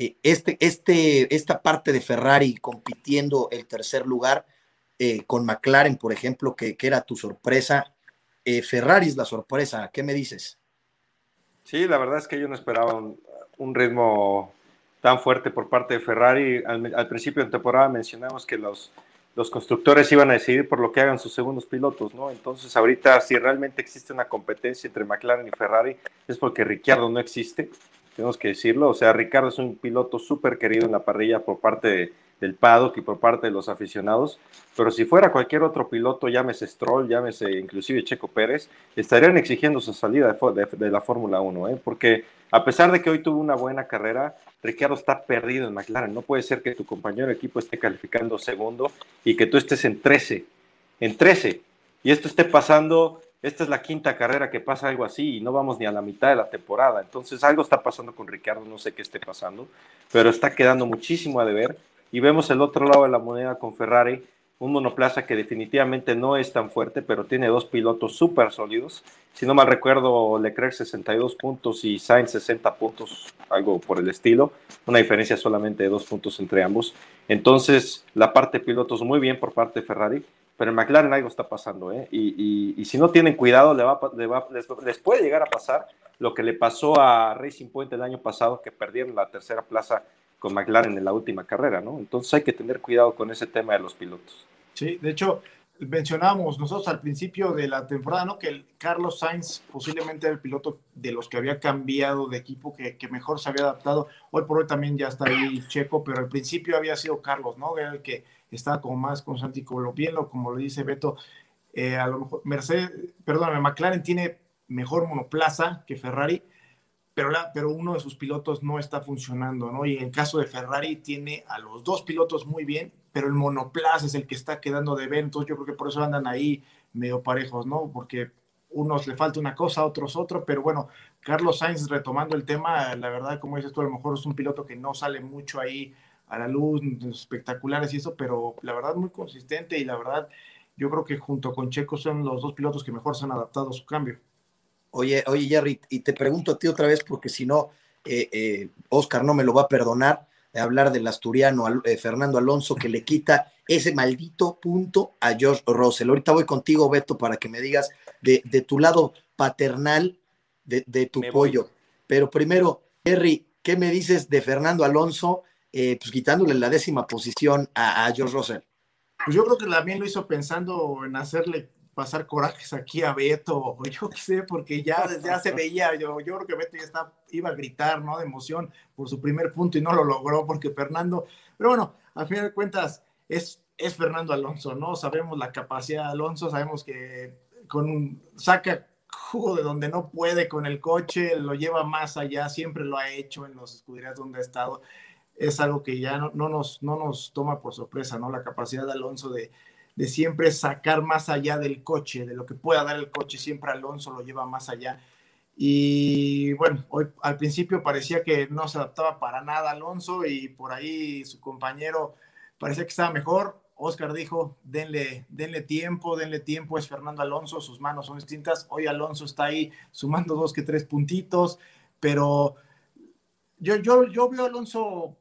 eh, este, este, esta parte de Ferrari compitiendo el tercer lugar eh, con McLaren, por ejemplo, que, era tu sorpresa. Eh, Ferrari es la sorpresa, ¿qué me dices? Sí, la verdad es que yo no esperaba un, ritmo tan fuerte por parte de Ferrari. Al, principio de temporada mencionamos que los, los constructores iban a decidir por lo que hagan sus segundos pilotos, ¿no? Entonces ahorita si realmente existe una competencia entre McLaren y Ferrari es porque Ricciardo no existe tenemos que decirlo. O sea, Ricardo es un piloto súper querido en la parrilla por parte del paddock y por parte de los aficionados, pero si fuera cualquier otro piloto, llámese Stroll, llámese inclusive Checo Pérez, estarían exigiendo su salida de, la Fórmula 1, ¿eh? porque a pesar de que hoy tuvo una buena carrera, Ricardo está perdido en McLaren. No puede ser que tu compañero de equipo esté calificando segundo y que tú estés en 13, en 13, y esto esté pasando esta es la quinta carrera que pasa algo así y no vamos ni a la mitad de la temporada. Entonces algo está pasando con Ricardo, no sé qué esté pasando, pero está quedando muchísimo a deber. Y vemos el otro lado de la moneda con Ferrari, un monoplaza que definitivamente no es tan fuerte, pero tiene dos pilotos súper sólidos. Si no mal recuerdo, Leclerc 62 puntos y Sainz 60 puntos, algo por el estilo, una diferencia solamente de dos puntos entre ambos. Entonces, la parte de pilotos muy bien por parte de Ferrari, pero en McLaren algo está pasando, ¿eh? y, si no tienen cuidado, les, puede llegar a pasar lo que le pasó a Racing Point el año pasado, que perdieron la tercera plaza con McLaren en la última carrera, ¿no? Entonces hay que tener cuidado con ese tema de los pilotos. Sí, de hecho, mencionábamos nosotros al principio de la temporada, ¿no? Que el Carlos Sainz posiblemente era el piloto de los que había cambiado de equipo, que, mejor se había adaptado. Hoy por hoy también ya está ahí Checo, pero al principio había sido Carlos, ¿no? Era el que estaba como más constante y como lo como lo dice Beto, eh, a lo mejor Mercedes, perdón, McLaren tiene mejor monoplaza que Ferrari, pero, pero uno de sus pilotos no está funcionando, ¿no? Y en el caso de Ferrari tiene a los dos pilotos muy bien, pero el monoplaza es el que está quedando de eventos. Yo creo que por eso andan ahí medio parejos, ¿no? Porque unos le falta una cosa, otros otro, pero bueno, Carlos Sainz retomando el tema, la verdad, como dices tú, a lo mejor es un piloto que no sale mucho ahí a la luz, espectaculares y eso, pero la verdad muy consistente y la verdad yo creo que junto con Checo son los dos pilotos que mejor se han adaptado a su cambio. Oye, oye, Jerry, y te pregunto a ti otra vez, porque si no, eh, eh, Oscar no me lo va a perdonar, de hablar del asturiano eh, Fernando Alonso, que le quita ese maldito punto a George Russell. Ahorita voy contigo, Beto, para que me digas de, tu lado paternal de, tu pollo. Pero primero, Jerry, ¿qué me dices de Fernando Alonso, pues quitándole la décima posición a, a George Russell? Pues yo creo que también lo hizo pensando en hacerle pasar corajes aquí a Beto, o yo qué sé, porque ya, ya se veía, yo, yo creo que Beto ya está, iba a gritar, ¿no? De emoción por su primer punto y no lo logró porque Fernando, pero bueno, al final de cuentas es, es Fernando Alonso, ¿no? Sabemos la capacidad de Alonso, sabemos que con un, saca jugo de donde no puede con el coche, lo lleva más allá, siempre lo ha hecho en los escuderías donde ha estado. Es algo que ya no, no, nos, no nos toma por sorpresa, ¿no? La capacidad de Alonso de, de siempre sacar más allá del coche, de lo que pueda dar el coche, siempre Alonso lo lleva más allá. Y bueno, hoy al principio parecía que no se adaptaba para nada Alonso y por ahí su compañero parecía que estaba mejor. Oscar dijo, denle, denle tiempo, denle tiempo, es Fernando Alonso, sus manos son distintas. Hoy Alonso está ahí sumando dos que tres puntitos, pero yo, yo, yo veo a Alonso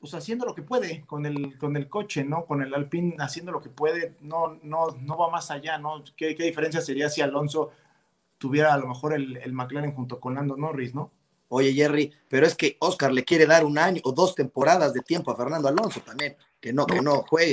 pues haciendo lo que puede con el, con el coche, ¿no? Con el Alpine haciendo lo que puede, no, no, no va más allá, ¿no? ¿Qué, ¿Qué, diferencia sería si Alonso tuviera a lo mejor el, el McLaren junto con Lando Norris, ¿no? Oye, Jerry, pero es que Oscar le quiere dar un año o dos temporadas de tiempo a Fernando Alonso también, que no, que no juegue.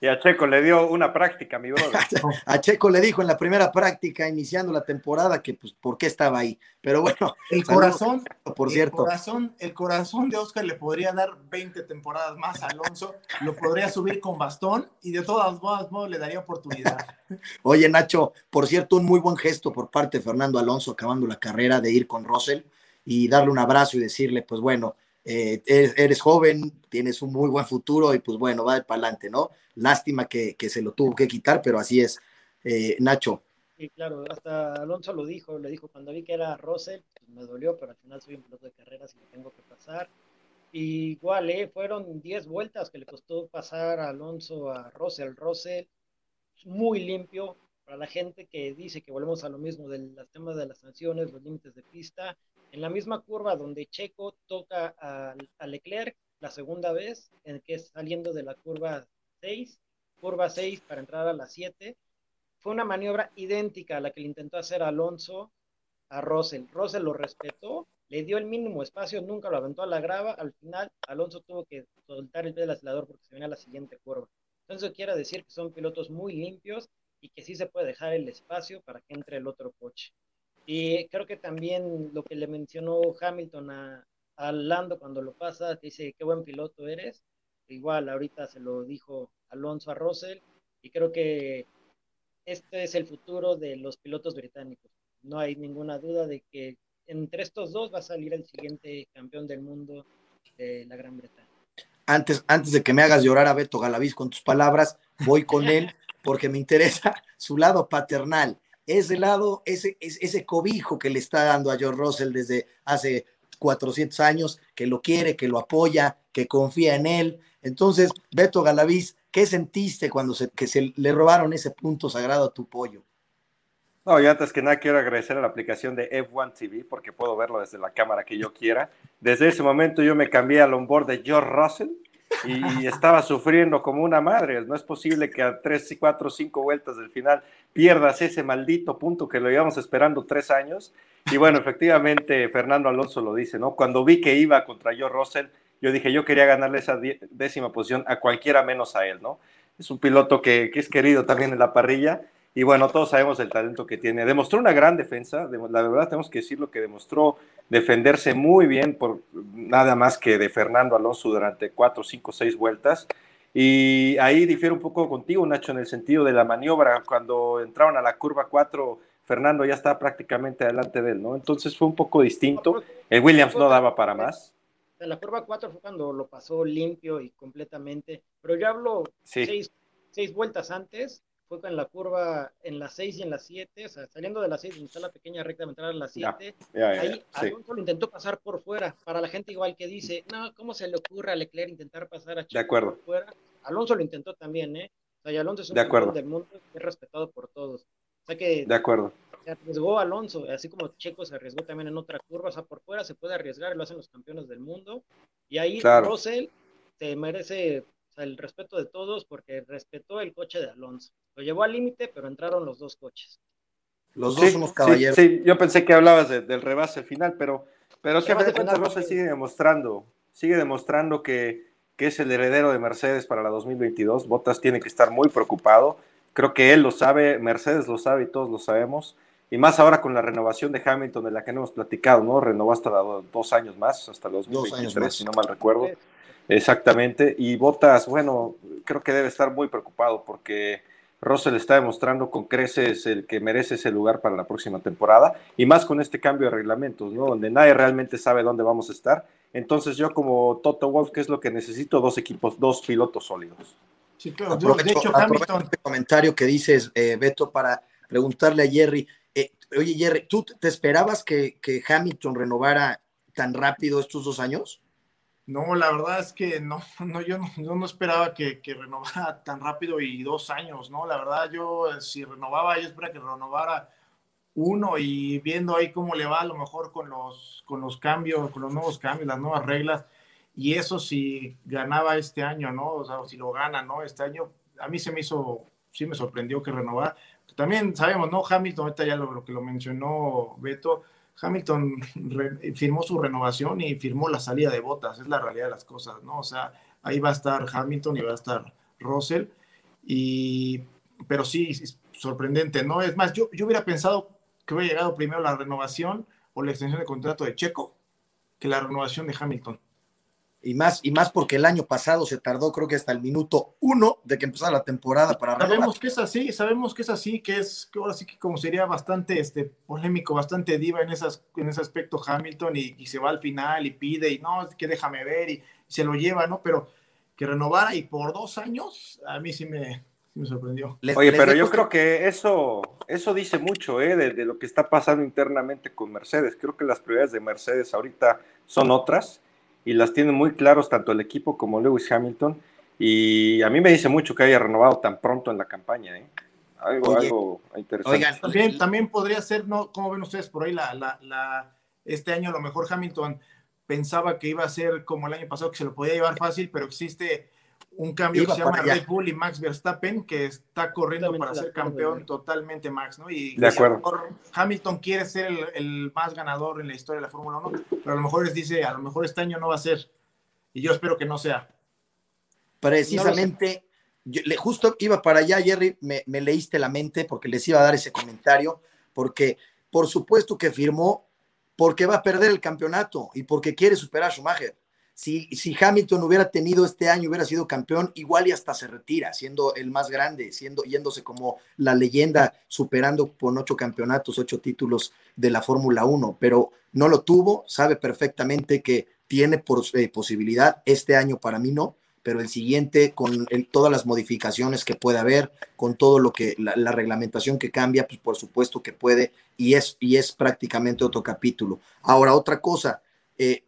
Y a, Checo le dio una práctica, mi brother. a Checo le dijo en la primera práctica, iniciando la temporada, que pues, ¿por qué estaba ahí? Pero bueno. El corazón, por cierto. El corazón, el corazón de Oscar le podría dar 20 temporadas más a Alonso, lo podría subir con bastón y de todas modos le daría oportunidad. Oye, Nacho, por cierto, un muy buen gesto por parte de Fernando Alonso acabando la carrera de ir con Russell y darle un abrazo y decirle, pues bueno, eh, eres, joven, tienes un muy buen futuro y pues bueno, va para adelante, ¿no? Lástima que, se lo tuvo que quitar, pero así es. Eh, Nacho. Sí, claro, hasta Alonso lo dijo, le dijo, cuando vi que era Russell, pues me dolió, pero al final soy un piloto de carreras y lo tengo que pasar. igual, ¿eh? fueron 10 vueltas que le costó pasar a Alonso a Russell. Russell, muy limpio, para la gente que dice que volvemos a lo mismo del tema de las sanciones, los límites de pista, en la misma curva donde Checo toca a, Leclerc la segunda vez, en que es saliendo de la curva 6, curva 6 para entrar a la 7, fue una maniobra idéntica a la que le intentó hacer Alonso a Russell. Russell lo respetó, le dio el mínimo espacio, nunca lo aventó a la grava, al final Alonso tuvo que soltar el pie del acelerador porque se venía a la siguiente curva. Entonces quiere decir que son pilotos muy limpios y que sí se puede dejar el espacio para que entre el otro coche. Y creo que también lo que le mencionó Hamilton a, Lando cuando lo pasa, te dice, qué buen piloto eres. Igual ahorita se lo dijo Alonso a Russell y creo que este es el futuro de los pilotos británicos. No hay ninguna duda de que entre estos dos va a salir el siguiente campeón del mundo de la Gran Bretaña. Antes, antes de que me hagas llorar a Beto Galaviz con tus palabras, voy con él porque me interesa su lado paternal ese lado, ese, ese cobijo que le está dando a George Russell desde hace 400 años, que lo quiere, que lo apoya, que confía en él. Entonces, Beto Galaviz, ¿Qué sentiste cuando se, que se le robaron ese punto sagrado a tu pollo? No, y antes que nada quiero agradecer a la aplicación de F1 TV porque puedo verlo desde la cámara que yo quiera. Desde ese momento yo me cambié al onboard de George Russell y estaba sufriendo como una madre. No es posible que a tres, cuatro, cinco vueltas del final pierdas ese maldito punto que lo íbamos esperando tres años. Y bueno, efectivamente Fernando Alonso lo dice, ¿no? Cuando vi que iba contra George Russell, yo dije, yo quería ganarle esa décima posición a cualquiera menos a él, ¿no? Es un piloto que, que es querido también en la parrilla y bueno, todos sabemos el talento que tiene. Demostró una gran defensa, la verdad tenemos que decirlo que demostró defenderse muy bien por nada más que de Fernando Alonso durante cuatro, cinco, seis vueltas. Y ahí difiere un poco contigo, Nacho, en el sentido de la maniobra. Cuando entraron a la curva 4, Fernando ya estaba prácticamente delante de él, ¿no? Entonces fue un poco distinto. El Williams no daba para más. En la curva 4 fue cuando lo pasó limpio y completamente. Pero yo hablo seis, seis vueltas antes fue en la curva en las 6 y en las 7, o sea, saliendo de las 6, está la pequeña recta de entrar a las 7, ahí Alonso lo intentó pasar por fuera, para la gente igual que dice, no, ¿cómo se le ocurre a Leclerc intentar pasar a Checo por fuera? Alonso lo intentó también, ¿eh? O sea, Alonso es un campeón del mundo que es respetado por todos. O sea que de acuerdo. se arriesgó Alonso, así como Checo se arriesgó también en otra curva, o sea, por fuera se puede arriesgar, lo hacen los campeones del mundo, y ahí Russell se merece el respeto de todos porque respetó el coche de Alonso. Lo llevó al límite, pero entraron los dos coches. Los dos somos caballeros. Sí, yo pensé que hablabas del rebase al final, pero, pero sí, a sigue demostrando, sigue demostrando que, que, es el heredero de Mercedes para la 2022. Bottas tiene que estar muy preocupado. Creo que él lo sabe, Mercedes lo sabe y todos lo sabemos. Y más ahora con la renovación de Hamilton, de la que no hemos platicado, ¿no? Renovó hasta dos años más, hasta los 2023, si no mal recuerdo. Exactamente. Y Botas, bueno, creo que debe estar muy preocupado porque Russell está demostrando con creces el que merece ese lugar para la próxima temporada y más con este cambio de reglamentos, ¿no? Donde nadie realmente sabe dónde vamos a estar. Entonces yo como Toto Wolf, ¿qué es lo que necesito? Dos equipos, dos pilotos sólidos. Sí, claro. de hecho, Hamilton... Este comentario que dices, eh, Beto, para preguntarle a Jerry. Eh, oye, Jerry, ¿tú te esperabas que, que Hamilton renovara tan rápido estos dos años? No, la verdad es que no, no yo no, no esperaba que, renovara tan rápido y dos años, ¿no? La verdad, yo si renovaba, yo esperaba que renovara uno y viendo ahí cómo le va a lo mejor con los, con los cambios, con los nuevos cambios, las nuevas reglas, y eso si ganaba este año, ¿no? O sea, si lo gana, ¿no? Este año, a mí se me hizo, sí me sorprendió que renovara. También sabemos, ¿no? Hamilton, ahorita ya lo, lo que lo mencionó Beto, Hamilton firmó su renovación y firmó la salida de botas, es la realidad de las cosas, ¿no? O sea, ahí va a estar Hamilton y va a estar Russell, y, pero sí, sorprendente, ¿no? Es más, yo, yo hubiera pensado que hubiera llegado primero la renovación o la extensión de contrato de Checo que la renovación de Hamilton y más, y más porque el año pasado se tardó, creo que hasta el minuto uno de que empezara la temporada para Sabemos que es así, sabemos que es así, que es que ahora sí que como sería bastante este, polémico, bastante diva en, esas, en ese aspecto Hamilton y, se va al final y pide y no, que déjame ver y, se lo lleva, ¿no? Pero que renovara y por dos años, a mí sí me, me sorprendió. Oye, pero yo creo que eso, eso dice mucho ¿eh? de, de, lo que está pasando internamente con Mercedes. Creo que las prioridades de Mercedes ahorita son otras y las tienen muy claros tanto el equipo como Lewis Hamilton. Y a mí me dice mucho que haya renovado tan pronto en la campaña. ¿eh? Algo, algo interesante. Oigan, también, también podría ser, ¿no? ¿Cómo ven ustedes por ahí? La, la, la, este año a lo mejor Hamilton pensaba que iba a ser como el año pasado, que se lo podía llevar fácil, pero existe un cambio que se llama Red Bull y Max Verstappen, que está corriendo para ser campeón totalmente Max, ¿no? Y de acuerdo. Hamilton quiere ser el, más ganador en la historia de la Fórmula 1, pero a lo mejor les dice, a lo mejor este año no va a ser, y yo espero que no sea. Precisamente, yo, le, justo iba para allá, Jerry, me, me leíste la mente porque les iba a dar ese comentario, porque por supuesto que firmó porque va a perder el campeonato y porque quiere superar a Schumacher si, Hamilton hubiera tenido este año, hubiera sido campeón, igual y hasta se retira, siendo el más grande, siendo, yéndose como la leyenda, superando con ocho campeonatos, ocho títulos de la Fórmula 1, pero no lo tuvo, sabe perfectamente que tiene por, eh, posibilidad, este año para mí no, pero el siguiente, con todas las modificaciones que puede haber, con todo lo que, la, reglamentación que cambia, pues por supuesto que puede, y es, y es prácticamente otro capítulo. Ahora, otra cosa, eh,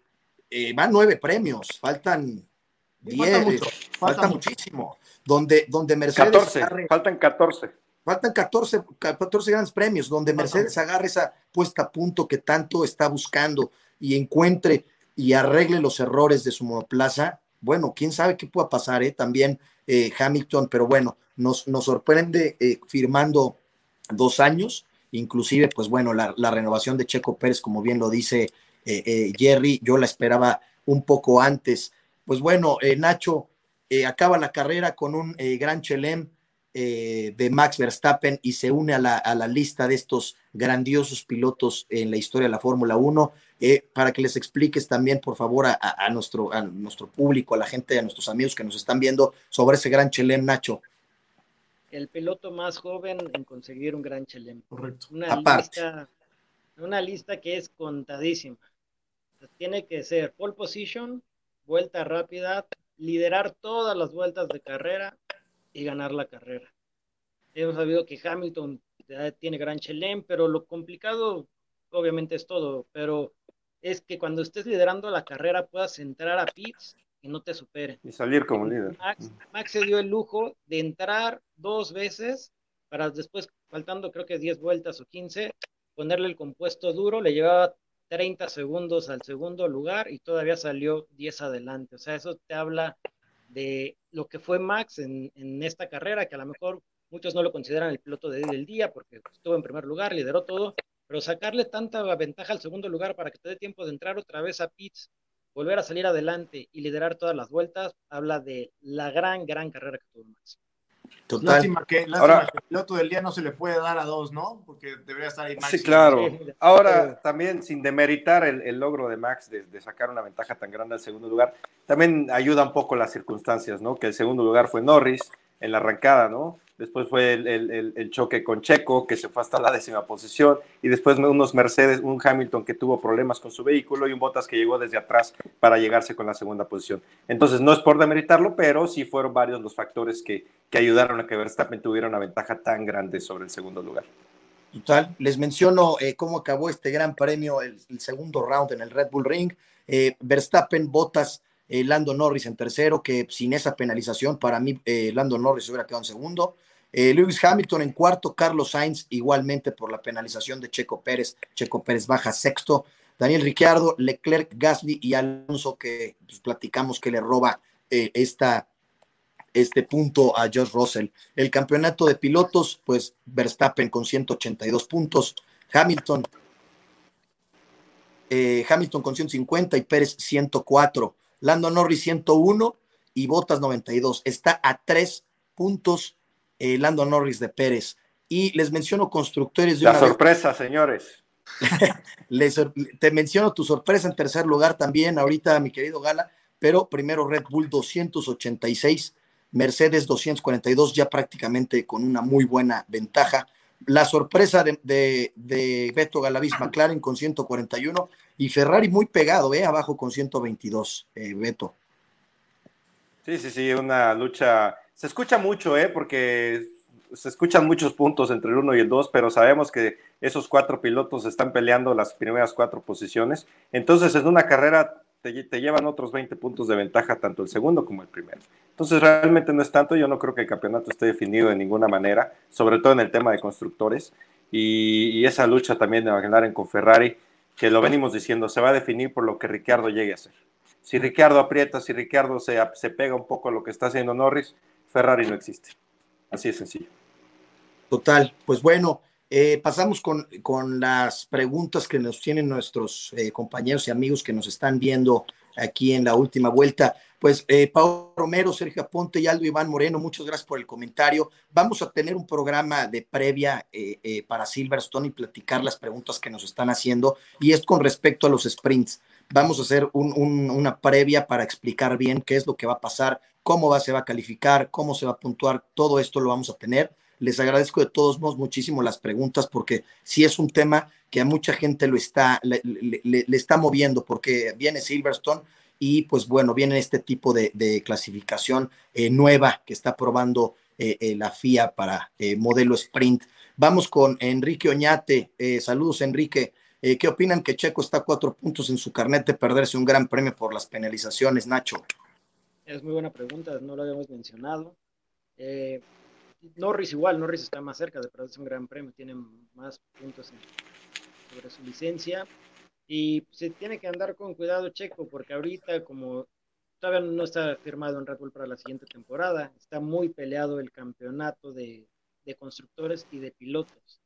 eh, van nueve premios, faltan diez, falta, muchísimo. donde, donde Mercedes... 14, faltan 14. Faltan 14, 14 grandes premios, donde Mercedes agarre esa puesta a punto que tanto está buscando y encuentre y arregle los errores de su monoplaza. Bueno, quién sabe qué pueda pasar, ¿eh? También eh, Hamilton, pero bueno, nos, nos sorprende eh, firmando dos años, inclusive, pues bueno, la, la, renovación de Checo Pérez, como bien lo dice eh, Jerry, yo la esperaba un poco antes. Pues bueno, Nacho acaba la carrera con un gran Chelem eh, de Max Verstappen y se une a la, a la, lista de estos grandiosos pilotos en la historia de la Fórmula 1, eh, para que les expliques también, por favor, a, a, nuestro, a nuestro público, a la gente, a nuestros amigos que nos están viendo sobre ese gran Chelem, Nacho. El piloto más joven en conseguir un gran Chelem. Correcto. Una, lista, una lista que es contadísima. Tiene que ser pole position, vuelta rápida, liderar todas las vueltas de carrera, y ganar la carrera. Hemos sabido que Hamilton tiene gran chelem, pero lo complicado obviamente es todo, pero es que cuando estés liderando la carrera puedas entrar a pits y no te supere. Y salir como líder. Max, Max se dio el lujo de entrar dos veces para después, faltando creo que 10 vueltas o 15, ponerle el compuesto duro, le llevaba 30 segundos al segundo lugar y todavía salió 10 adelante. O sea, eso te habla de lo que fue Max en, esta carrera, que a lo mejor muchos no lo consideran el piloto de, del día porque estuvo en primer lugar, lideró todo, pero sacarle tanta ventaja al segundo lugar para que te dé tiempo de entrar otra vez a pits, volver a salir adelante y liderar todas las vueltas, habla de la gran, gran carrera que tuvo Max. Total. Lástima que, lástima Ahora, que el piloto del día no se le puede dar a dos, ¿no? Porque debería estar ahí Max. Sí, claro. Ahora, también sin demeritar el, el logro de Max de, de, sacar una ventaja tan grande al segundo lugar, también ayuda un poco las circunstancias, ¿no? Que el segundo lugar fue Norris en la arrancada, ¿no? Después fue el, el, choque con Checo, que se fue hasta la décima posición, y después unos Mercedes, un Hamilton que tuvo problemas con su vehículo y un Bottas que llegó desde atrás para llegarse con la segunda posición. Entonces, no es por demeritarlo, pero sí fueron varios los factores que, que ayudaron a que Verstappen tuviera una ventaja tan grande sobre el segundo lugar. Total, les menciono eh, cómo acabó este gran premio, el, el, segundo round en el Red Bull Ring. Eh, Verstappen, Bottas, eh, Lando Norris en tercero, que sin esa penalización, para mí, Lando Norris hubiera quedado en segundo. Eh, Lewis Hamilton en cuarto, Carlos Sainz igualmente por la penalización de Checo Pérez, Checo Pérez baja sexto, Daniel Ricciardo, Leclerc, Gasly y Alonso que pues, platicamos que le roba eh, esta, este punto a George Russell. El campeonato de pilotos, pues Verstappen con 182 puntos, Hamilton, eh, Hamilton con 150 y Pérez 104, Lando Norris 101 y Bottas 92. Está a tres puntos eh, Lando Norris de Pérez. Y les menciono constructores de La sorpresa, vez. señores. les, te menciono tu sorpresa en tercer lugar también, ahorita, mi querido Gala, pero primero Red Bull 286, Mercedes 242, ya prácticamente con una muy buena ventaja. La sorpresa de, de, de Beto Galaviz McLaren con 141 y Ferrari muy pegado, ¿eh? abajo con 122, eh, Beto. Sí, sí, sí, una lucha se escucha mucho, ¿eh? Porque se escuchan muchos puntos entre el 1 y el 2, pero sabemos que esos cuatro pilotos están peleando las primeras cuatro posiciones. Entonces, en una carrera te, te, llevan otros 20 puntos de ventaja, tanto el segundo como el primero. Entonces, realmente no es tanto. Yo no creo que el campeonato esté definido de ninguna manera, sobre todo en el tema de constructores. Y, esa lucha también de McLaren con Ferrari, que lo venimos diciendo, se va a definir por lo que Ricciardo llegue a hacer. Si Ricciardo aprieta, si Ricciardo se, se pega un poco a lo que está haciendo Norris, Ferrari no existe. Así de sencillo. Total, pues bueno, eh, pasamos con, con, las preguntas que nos tienen nuestros eh, compañeros y amigos que nos están viendo aquí en la última vuelta. Pues eh, Romero, Sergio Aponte y Aldo Iván Moreno, muchas gracias por el comentario. Vamos a tener un programa de previa eh, eh, para Silverstone y platicar las preguntas que nos están haciendo y es con respecto a los sprints. Vamos a hacer un, un, una previa para explicar bien qué es lo que va a pasar, cómo va, se va a calificar, cómo se va a puntuar, todo esto lo vamos a tener. Les agradezco de todos modos muchísimo las preguntas porque sí es un tema que a mucha gente lo está, le, está moviendo porque viene Silverstone y pues bueno, viene este tipo de, clasificación eh, nueva que está probando eh, eh, la FIA para modelo sprint. Vamos con Enrique Oñate. saludos, Enrique. ¿Qué opinan que Checo está a cuatro puntos en su carnet de perderse un gran premio por las penalizaciones, Nacho? Es muy buena pregunta, no lo habíamos mencionado. Eh, Norris igual, Norris está más cerca de perderse un gran premio, tiene más puntos sobre su licencia y se tiene que andar con cuidado Checo porque ahorita como todavía no está firmado en Red Bull para la siguiente temporada, está muy peleado el campeonato de, de constructores y de pilotos.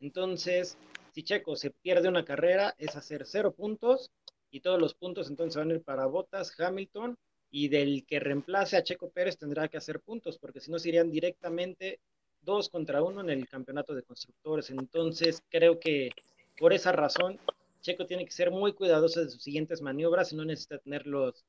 Entonces, si Checo se pierde una carrera, es hacer cero puntos y todos los puntos entonces van a ir para Bottas, Hamilton y del que reemplace a Checo Pérez tendrá que hacer puntos porque si no se irían directamente dos contra uno en el campeonato de constructores. Entonces, creo que por esa razón Checo tiene que ser muy cuidadoso de sus siguientes maniobras y no necesita tener los,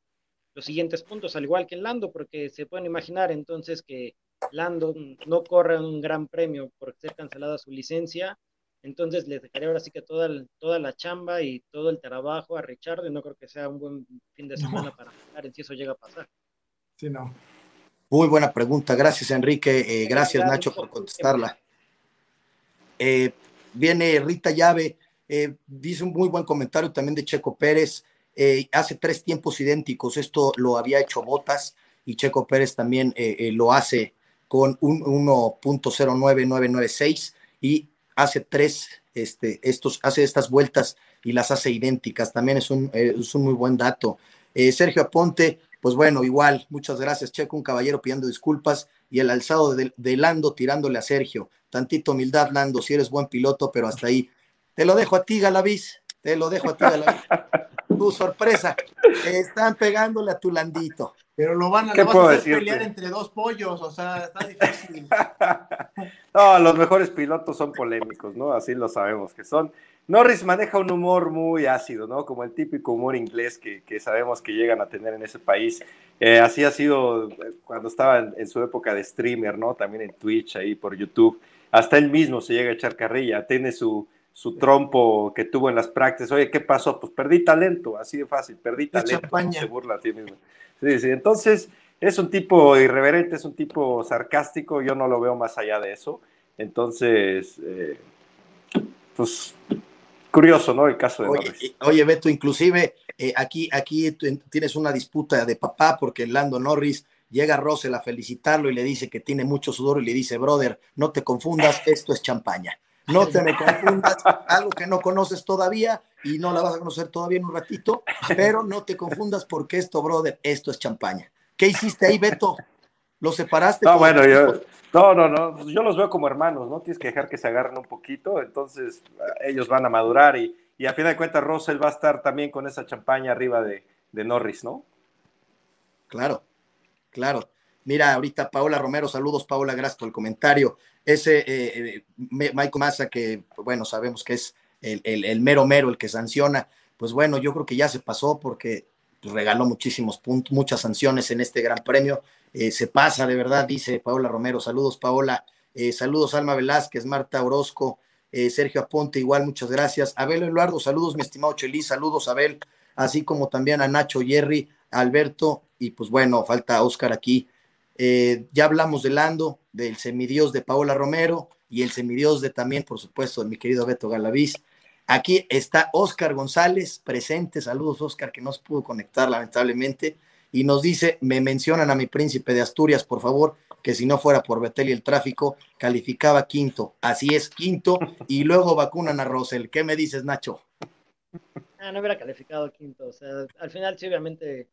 los siguientes puntos, al igual que Lando, porque se pueden imaginar entonces que Lando no corre un gran premio por ser cancelada su licencia entonces le dejaré ahora sí que toda, toda la chamba y todo el trabajo a Richard y no creo que sea un buen fin de semana para en si eso llega a pasar. Sí, no. Muy buena pregunta. Gracias, Enrique. Eh, gracias, Nacho, por contestarla. Eh, viene Rita Llave, eh, dice un muy buen comentario también de Checo Pérez. hace tres tiempos idénticos. Esto lo había hecho Botas y Checo Pérez también lo hace con un 1.09996 y hace tres, este, estos, hace estas vueltas y las hace idénticas. También es un, eh, es un muy buen dato. Eh, Sergio Aponte, pues bueno, igual, muchas gracias, Checo, un caballero pidiendo disculpas y el alzado de, Lando tirándole a Sergio. Tantito humildad, Lando, si eres buen piloto, pero hasta ahí. Te lo dejo a ti, Galaviz, te lo dejo a ti, Galaviz. tu sorpresa, están pegándole a tu Landito. Pero lo van a, pelear entre dos pollos, o sea, está difícil. no, los mejores pilotos son polémicos, ¿no? Así lo sabemos que son. Norris maneja un humor muy ácido, ¿no? Como el típico humor inglés que, sabemos que llegan a tener en ese país. Eh, así ha sido eh, cuando estaba en, su época de streamer, ¿no? También en Twitch, ahí por YouTube. Hasta él mismo se llega a echar carrilla. Tiene su, su trompo que tuvo en las prácticas. Oye, ¿qué pasó? Pues perdí talento, así de fácil, perdí talento. Se burla a ti mismo. Sí, sí, entonces es un tipo irreverente, es un tipo sarcástico, yo no lo veo más allá de eso. Entonces, eh, pues curioso, ¿no? El caso de Norris. Oye, Beto, inclusive eh, aquí, aquí tienes una disputa de papá porque Lando Norris llega a Russell a felicitarlo y le dice que tiene mucho sudor y le dice, brother, no te confundas, esto es champaña. No te me confundas, algo que no conoces todavía y no la vas a conocer todavía en un ratito, pero no te confundas porque esto, brother, esto es champaña. ¿Qué hiciste ahí, Beto? ¿Lo separaste? No, bueno, yo, no, no, no, pues yo los veo como hermanos, ¿no? Tienes que dejar que se agarren un poquito, entonces ellos van a madurar y, y a fin de cuentas Russell va a estar también con esa champaña arriba de, de Norris, ¿no? Claro, claro. Mira, ahorita Paola Romero, saludos Paola, gracias por el comentario. Ese eh, eh Michael Massa, que bueno, sabemos que es el, mero mero, el que sanciona, pues bueno, yo creo que ya se pasó porque pues, regaló muchísimos puntos, muchas sanciones en este gran premio. Eh, se pasa de verdad, dice Paola Romero. Saludos, Paola. Eh, saludos, Alma Velázquez, Marta Orozco, Sergio Aponte, igual, muchas gracias. Abel Eduardo, saludos, mi estimado Chelis, saludos, Abel, así como también a Nacho, Jerry, Alberto, y pues bueno, falta Oscar aquí. Ya hablamos de Lando, del semidios de Paola Romero y el semidios de también, por supuesto, de mi querido Beto Galaviz. Aquí está Oscar González presente. Saludos, Oscar, que no se pudo conectar lamentablemente. Y nos dice, me mencionan a mi príncipe de Asturias, por favor, que si no fuera por Betel y el tráfico, calificaba quinto. Así es, quinto. Y luego vacunan a Rosel. ¿Qué me dices, Nacho? Ah, no hubiera calificado quinto. O sea, al final sí, obviamente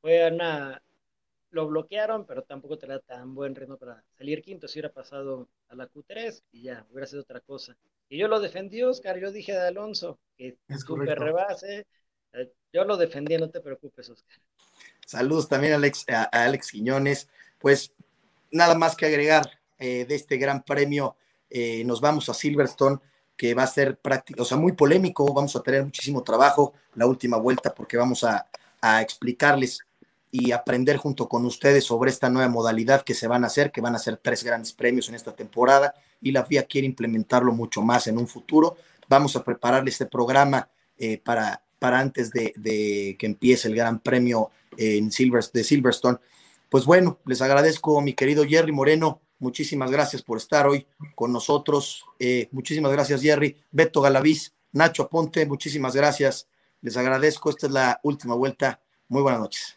fue una lo bloquearon, pero tampoco tenía tan buen ritmo para salir quinto. Si hubiera pasado a la Q3 y ya, hubiera sido otra cosa. Y yo lo defendí, Oscar. Yo dije de Alonso que es super rebase. Eh, yo lo defendí, no te preocupes, Oscar. Saludos también a Alex, a Alex Quiñones. Pues nada más que agregar eh, de este gran premio. Eh, nos vamos a Silverstone, que va a ser práctico, o sea, muy polémico. Vamos a tener muchísimo trabajo la última vuelta porque vamos a, a explicarles y aprender junto con ustedes sobre esta nueva modalidad que se van a hacer, que van a ser tres grandes premios en esta temporada y la FIA quiere implementarlo mucho más en un futuro. Vamos a prepararle este programa eh, para, para antes de, que empiece el Gran Premio en Silver, de Silverstone. Pues bueno, les agradezco, mi querido Jerry Moreno. Muchísimas gracias por estar hoy con nosotros. Eh, muchísimas gracias, Jerry. Beto Galaviz, Nacho Aponte, muchísimas gracias. Les agradezco. Esta es la última vuelta. Muy buenas noches.